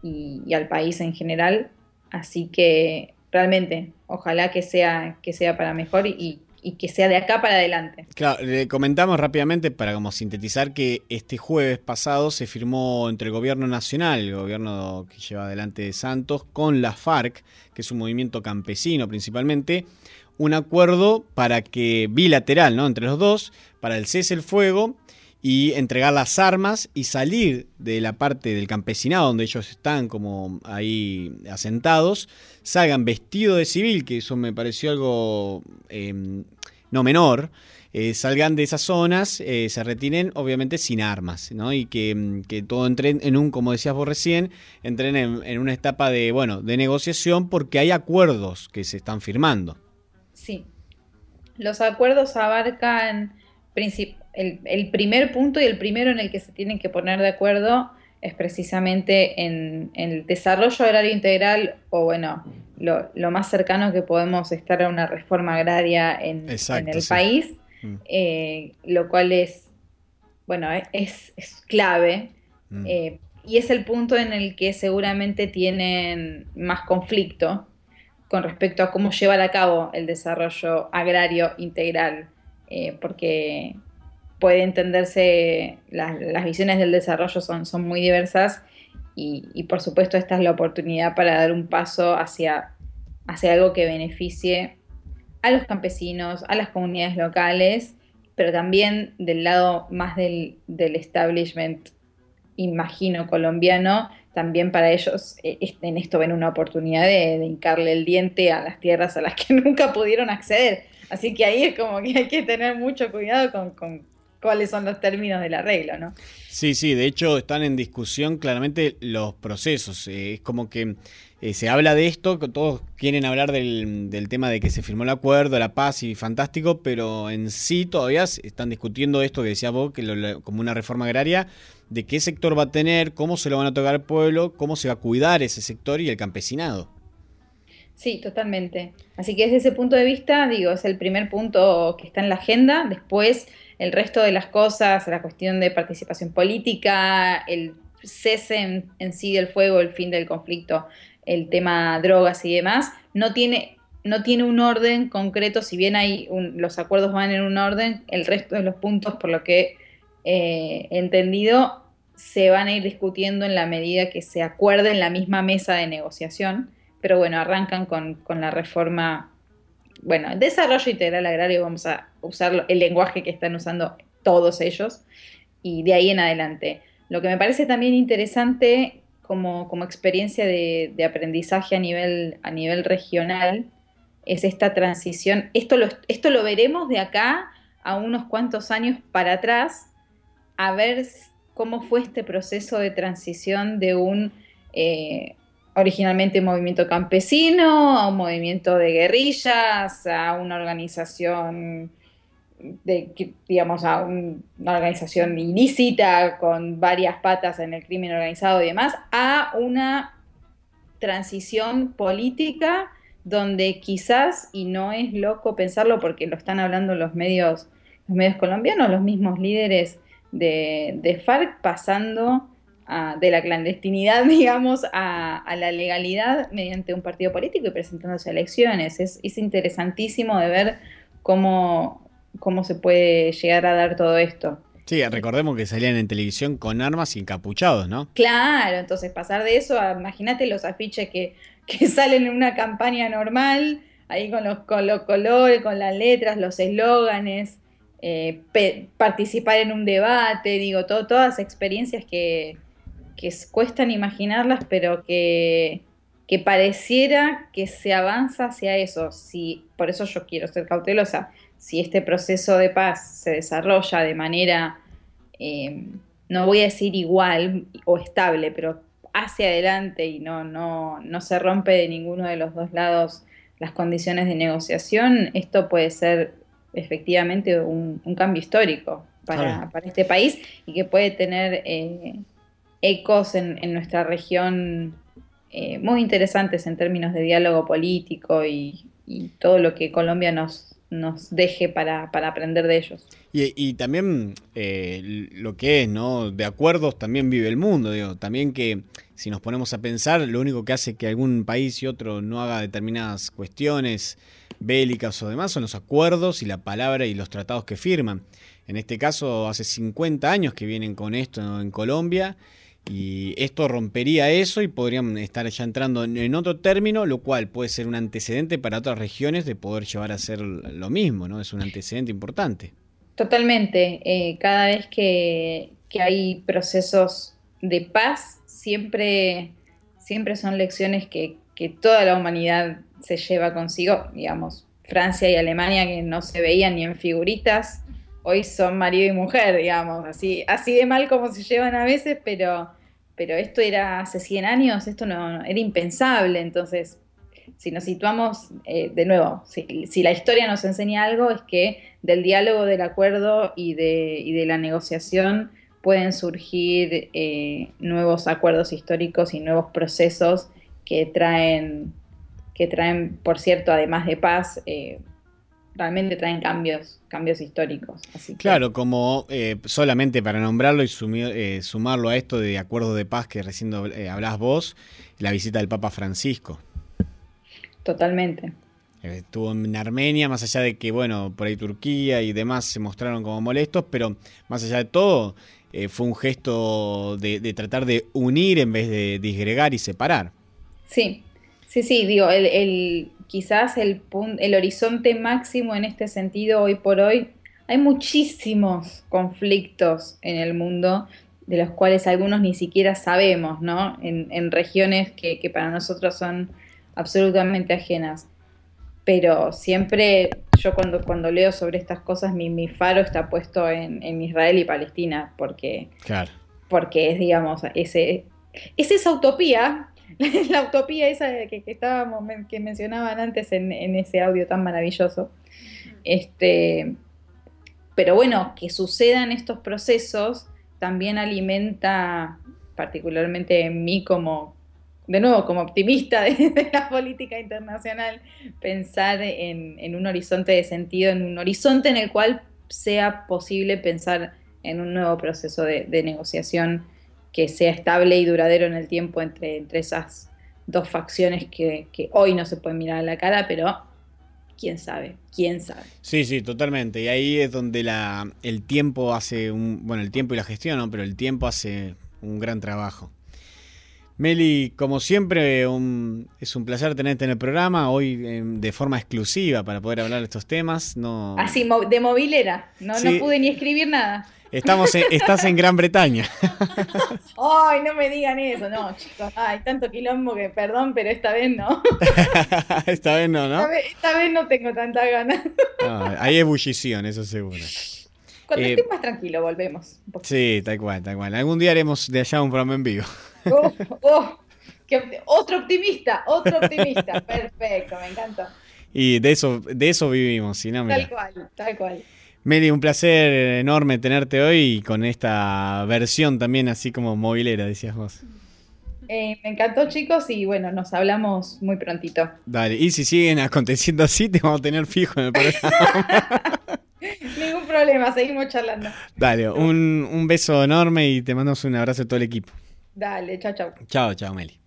y- y al país en general. Así que realmente, ojalá que sea, que sea para mejor y, y que sea de acá para adelante. Claro, le comentamos rápidamente para como sintetizar que este jueves pasado se firmó entre el gobierno nacional, el gobierno que lleva adelante Santos, con la FARC, que es un movimiento campesino principalmente, un acuerdo para que bilateral, ¿no? Entre los dos, para el cese el fuego y entregar las armas y salir de la parte del campesinado donde ellos están como ahí asentados, salgan vestidos de civil, que eso me pareció algo eh, no menor, eh, salgan de esas zonas, eh, se retiren obviamente sin armas, ¿no? Y que, mm, que todo entre en un, como decías vos recién, entren en, en una etapa de, bueno, de negociación porque hay acuerdos que se están firmando. Sí. Los acuerdos abarcan el, el primer punto y el primero en el que se tienen que poner de acuerdo es precisamente en, en el desarrollo agrario integral o bueno, lo, lo más cercano que podemos estar a una reforma agraria en, Exacto, en el sí. país, Mm. eh, lo cual es, bueno, es, es clave. Mm. eh, y es el punto en el que seguramente tienen más conflicto con respecto a cómo llevar a cabo el desarrollo agrario integral, eh, porque puede entenderse, las, las visiones del desarrollo son, son muy diversas y, y por supuesto esta es la oportunidad para dar un paso hacia, hacia algo que beneficie a los campesinos, a las comunidades locales, pero también del lado más del, del establishment, imagino, colombiano, también para ellos eh, est- en esto ven una oportunidad de, de hincarle el diente a las tierras a las que nunca pudieron acceder. Así que ahí es como que hay que tener mucho cuidado con, con- cuáles son los términos del arreglo, ¿no? Sí, sí, de hecho están en discusión claramente los procesos. Eh, es como que eh, se habla de esto, todos quieren hablar del, del tema de que se firmó el acuerdo, la paz y fantástico, pero en sí todavía están discutiendo esto que decías vos, que lo- lo- como una reforma agraria, de qué sector va a tener, cómo se lo van a tocar al pueblo, cómo se va a cuidar ese sector y el campesinado. Sí, totalmente. Así que desde ese punto de vista, digo, es el primer punto que está en la agenda. Después, el resto de las cosas, la cuestión de participación política, el cese en, sí del fuego, el fin del conflicto, el tema drogas y demás, no tiene, no tiene un orden concreto, si bien hay los acuerdos van en un orden, el resto de los puntos, por lo que eh, he entendido, se van a ir discutiendo en la medida que se acuerde en la misma mesa de negociación. Pero bueno, arrancan con, con la reforma, bueno, desarrollo integral agrario, vamos a usar el lenguaje que están usando todos ellos, y de ahí en adelante. Lo que me parece también interesante como, como experiencia de, aprendizaje a nivel, a nivel regional es esta transición. Esto lo, esto lo veremos de acá a unos cuantos años para atrás, a ver cómo fue este proceso de transición de un eh, originalmente movimiento campesino a un movimiento de guerrillas, a una organización de, digamos, a un- una organización ilícita con varias patas en el crimen organizado y demás, a una transición política donde quizás, y no es loco pensarlo porque lo están hablando los medios, los medios colombianos, los mismos líderes de, de FARC, pasando a- de la clandestinidad, digamos, a, a la legalidad mediante un partido político y presentándose a elecciones. Es, es interesantísimo de ver cómo, cómo se puede llegar a dar todo esto. Sí, recordemos que salían en televisión con armas y encapuchados, ¿no? Claro, entonces pasar de eso imagínate los afiches que, que salen en una campaña normal, ahí con los, con los colores, con las letras, los eslóganes, eh, participar en un debate, digo, to- todas experiencias que, que cuestan imaginarlas, pero que, que pareciera que se avanza hacia eso. Si, por eso yo quiero ser cautelosa. Si este proceso de paz se desarrolla de manera, eh, no voy a decir igual o estable, pero hacia adelante y no, no, no se rompe de ninguno de los dos lados las condiciones de negociación, esto puede ser efectivamente un, un cambio histórico para, para este país y que puede tener eh, ecos en, nuestra región eh, muy interesantes en términos de diálogo político y, todo lo que Colombia nos, deje para, para aprender de ellos. Y, y también eh, lo que es, ¿no? De acuerdos también vive el mundo, digo. También que si nos ponemos a pensar, lo único que hace que algún país y otro no haga determinadas cuestiones bélicas o demás son los acuerdos y la palabra y los tratados que firman. En este caso, hace 50 años que vienen con esto en Colombia y esto rompería eso y podrían estar ya entrando en, otro término, lo cual puede ser un antecedente para otras regiones de poder llevar a hacer lo mismo, ¿no? Es un antecedente importante. Totalmente. eh, cada vez que, que hay procesos de paz, siempre, siempre son lecciones que, que toda la humanidad se lleva consigo. Digamos, Francia y Alemania que no se veían ni en figuritas, hoy son marido y mujer, digamos, así, así de mal como se llevan a veces, pero, pero esto era hace 100 años, esto no, era impensable. Entonces, si nos situamos, eh, de nuevo, si, si la historia nos enseña algo, es que del diálogo, del acuerdo y de, y de la negociación pueden surgir eh, nuevos acuerdos históricos y nuevos procesos que traen, que traen, por cierto, además de paz, eh, realmente traen cambios, cambios históricos. Así que- Claro, como eh, solamente para nombrarlo y sumi- eh, sumarlo a esto de acuerdo de paz que recién eh, hablás vos, la visita del Papa Francisco. Totalmente. Eh, Estuvo en Armenia, más allá de que, bueno, por ahí Turquía y demás se mostraron como molestos, pero más allá de todo, fue un gesto de, de tratar de unir en vez de disgregar y separar. Sí, sí, sí, digo, el, el- quizás el, el horizonte máximo en este sentido hoy por hoy, hay muchísimos conflictos en el mundo, de los cuales algunos ni siquiera sabemos, ¿no? En, en regiones que, que para nosotros son absolutamente ajenas. Pero siempre yo cuando, cuando leo sobre estas cosas, mi, mi faro está puesto en, en Israel y Palestina, porque, Claro. porque es, digamos, ese, es esa utopía, la utopía esa que, que estábamos, que mencionaban antes en, en ese audio tan maravilloso. Este, pero bueno, que sucedan estos procesos también alimenta, particularmente en mí como, de nuevo, como optimista de, de la política internacional, pensar en, en un horizonte de sentido, en un horizonte en el cual sea posible pensar en un nuevo proceso de, de negociación que sea estable y duradero en el tiempo entre, entre esas dos facciones que, que hoy no se pueden mirar a la cara, pero quién sabe, quién sabe. Sí, sí, totalmente. Y ahí es donde la, el tiempo hace un. Bueno, el tiempo y la gestión, ¿no? Pero el tiempo hace un gran trabajo. Meli, como siempre, un- es un placer tenerte en el programa, hoy eh, de forma exclusiva para poder hablar de estos temas. No, Así, de movilera, no, Sí. no pude ni escribir nada. Estamos en- estás en Gran Bretaña. Ay, no me digan eso, no, chicos, ay, tanto quilombo que perdón, pero esta vez no. Esta vez no, ¿no? Esta vez, esta vez no tengo tanta ganas. No, Ahí es bullición, eso seguro. Cuando Eh, esté más tranquilo, volvemos. un. Sí, tal cual, tal cual. Algún día haremos de allá un programa en vivo. Oh, oh, otro optimista, otro optimista. Perfecto, me encanta. Y de eso, de eso vivimos, si no. Tal cual, tal cual. Meli, un placer enorme tenerte hoy y con esta versión también así como movilera, decías vos. Eh, me encantó, chicos, y bueno, nos hablamos muy prontito. Dale, y si siguen aconteciendo así, te vamos a tener fijo en el programa. Ningún problema, seguimos charlando. Dale, un, un beso enorme y te mandamos un abrazo a todo el equipo. Dale, chao, chao. Chao, chao, Meli.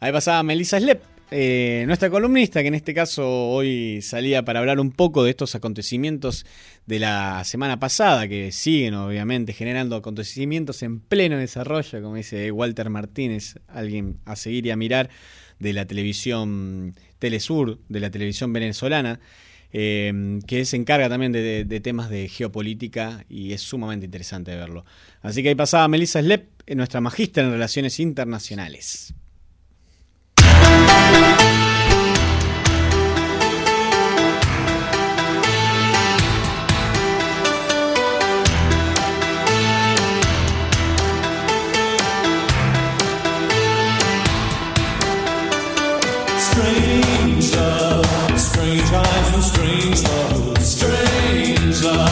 Ahí pasaba Melissa Slep, eh, nuestra columnista, que en este caso hoy salía para hablar un poco de estos acontecimientos de la semana pasada, que siguen obviamente generando acontecimientos en pleno desarrollo, como dice Walter Martínez, alguien a seguir y a mirar de la televisión Telesur, de la televisión venezolana. eh, que se encarga también de, temas de geopolítica y es sumamente interesante verlo. Así que ahí pasaba Melissa Slep, nuestra magíster en relaciones internacionales. Strange love, strange eyes and strange love, strange love.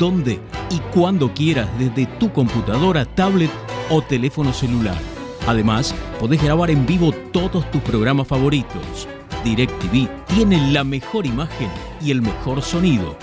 donde y cuando quieras desde tu computadora, tablet o teléfono celular. Además, podés grabar en vivo todos tus programas favoritos. DirecTV tiene la mejor imagen y el mejor sonido.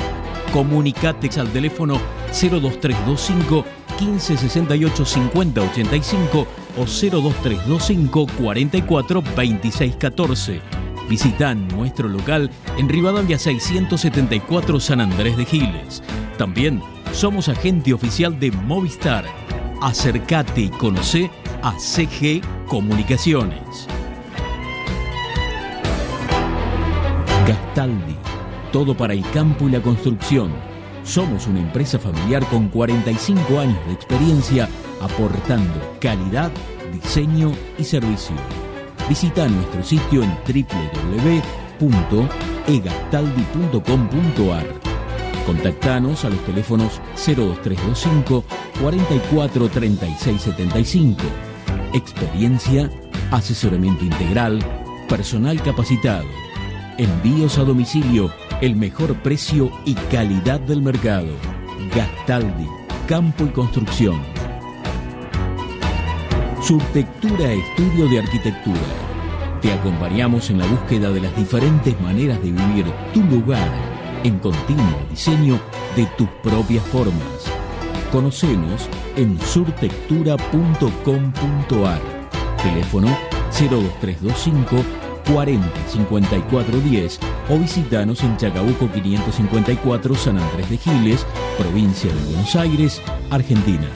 Comunicate al teléfono 02325 1568 5085 o 02325 44 26 14. Visita nuestro local en Rivadavia 674 San Andrés de Giles. También somos agente oficial de Movistar. Acércate y conoce a CG Comunicaciones. Gastaldi, todo para el campo y la construcción. Somos una empresa familiar con 45 años de experiencia aportando calidad, diseño y servicio. Visita nuestro sitio en www.egastaldi.com.ar. Contactanos a los teléfonos 02325 44 36 75. Experiencia, asesoramiento integral, personal capacitado, envíos a domicilio, el mejor precio y calidad del mercado. Gastaldi, Campo y Construcción. Surtectura Estudio de Arquitectura. Te acompañamos en la búsqueda de las diferentes maneras de vivir tu lugar en continuo diseño de tus propias formas. Conocenos en surtectura.com.ar. Teléfono 02325 40 54 10 o visitanos en Chacabuco 554 San Andrés de Giles, provincia de Buenos Aires, Argentina.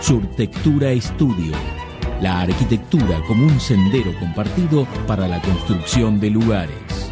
Surtectura Estudio. La arquitectura como un sendero compartido para la construcción de lugares.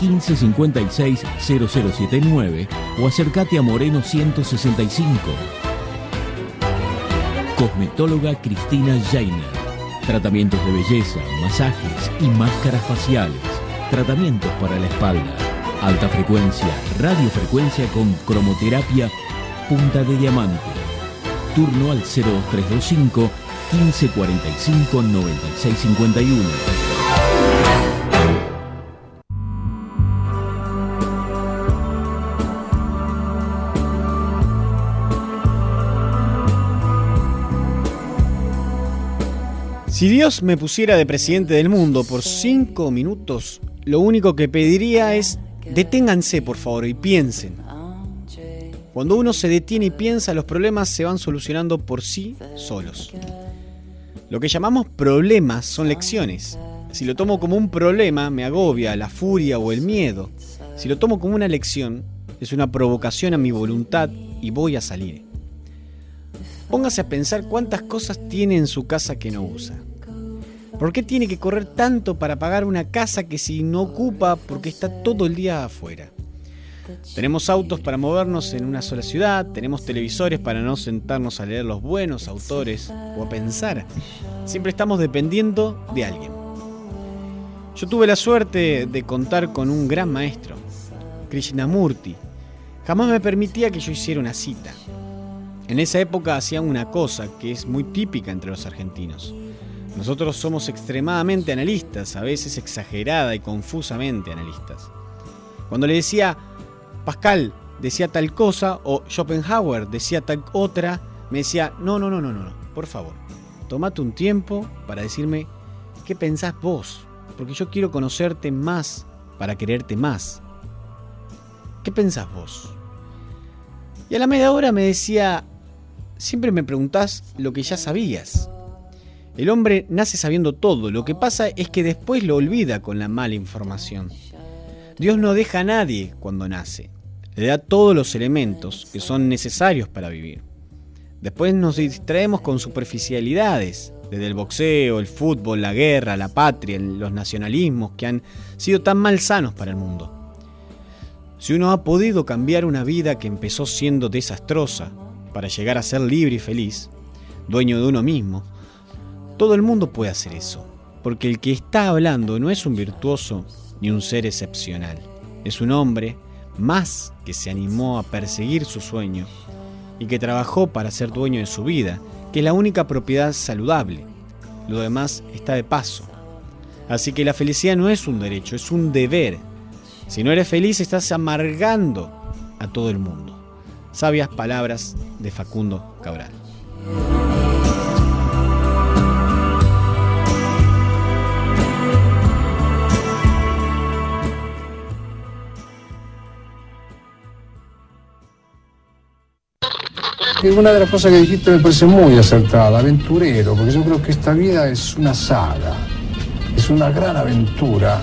1556 0079 o acércate a Moreno 165. Cosmetóloga Cristina Jainer. Tratamientos de belleza, masajes y máscaras faciales. Tratamientos para la espalda. Alta frecuencia, radiofrecuencia con cromoterapia punta de diamante. Turno al 02325 1545 9651. Si Dios me pusiera de presidente del mundo por cinco minutos, lo único que pediría es deténganse por favor y piensen. Cuando uno se detiene y piensa, los problemas se van solucionando por sí solos. Lo que llamamos problemas son lecciones. Si lo tomo como un problema, me agobia la furia o el miedo. Si lo tomo como una lección, es una provocación a mi voluntad y voy a salir. Póngase a pensar cuántas cosas tiene en su casa que no usa. ¿Por qué tiene que correr tanto para pagar una casa que si no ocupa porque está todo el día afuera? Tenemos autos para movernos en una sola ciudad, tenemos televisores para no sentarnos a leer los buenos autores o a pensar. Siempre estamos dependiendo de alguien. Yo tuve la suerte de contar con un gran maestro, Krishnamurti. Jamás me permitía que yo hiciera una cita. En esa época hacían una cosa que es muy típica entre los argentinos. Nosotros somos extremadamente analistas, a veces exagerada y confusamente analistas. Cuando le decía, Pascal decía tal cosa o Schopenhauer decía tal otra, me decía, no, no, no, no, no, no, por favor, tomate un tiempo para decirme qué pensás vos. porque yo quiero conocerte más para quererte más. ¿Qué pensás vos? Y a la media hora me decía, siempre me preguntás lo que ya sabías. El hombre nace sabiendo todo, lo que pasa es que después lo olvida con la mala información. Dios no deja a nadie cuando nace, le da todos los elementos que son necesarios para vivir. Después nos distraemos con superficialidades, desde el boxeo, el fútbol, la guerra, la patria, los nacionalismos que han sido tan malsanos para el mundo. Si uno ha podido cambiar una vida que empezó siendo desastrosa para llegar a ser libre y feliz, dueño de uno mismo, todo el mundo puede hacer eso, porque el que está hablando no es un virtuoso ni un ser excepcional, es un hombre más que se animó a perseguir su sueño y que trabajó para ser dueño de su vida, que es la única propiedad saludable. Lo demás está de paso. Así que la felicidad no es un derecho, es un deber. Si no eres feliz estás amargando a todo el mundo. Sabias palabras de Facundo Cabral. Una de las cosas que dijiste me parece muy acertada, aventurero, porque yo creo que esta vida es una saga, es una gran aventura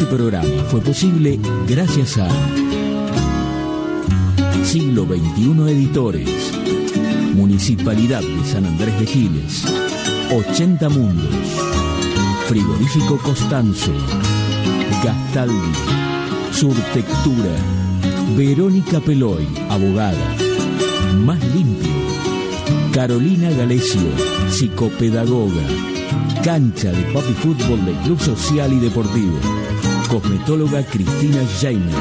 Este programa fue posible gracias a Siglo XXI Editores, Municipalidad de San Andrés de Giles, 80 Mundos, Frigorífico Costanzo, Gastaldi, Surtectura, Verónica Peloy, abogada, Más Limpio, Carolina Galecio, psicopedagoga, Cancha de Papi Fútbol del Club Social y Deportivo, Cosmetóloga Cristina Jaime.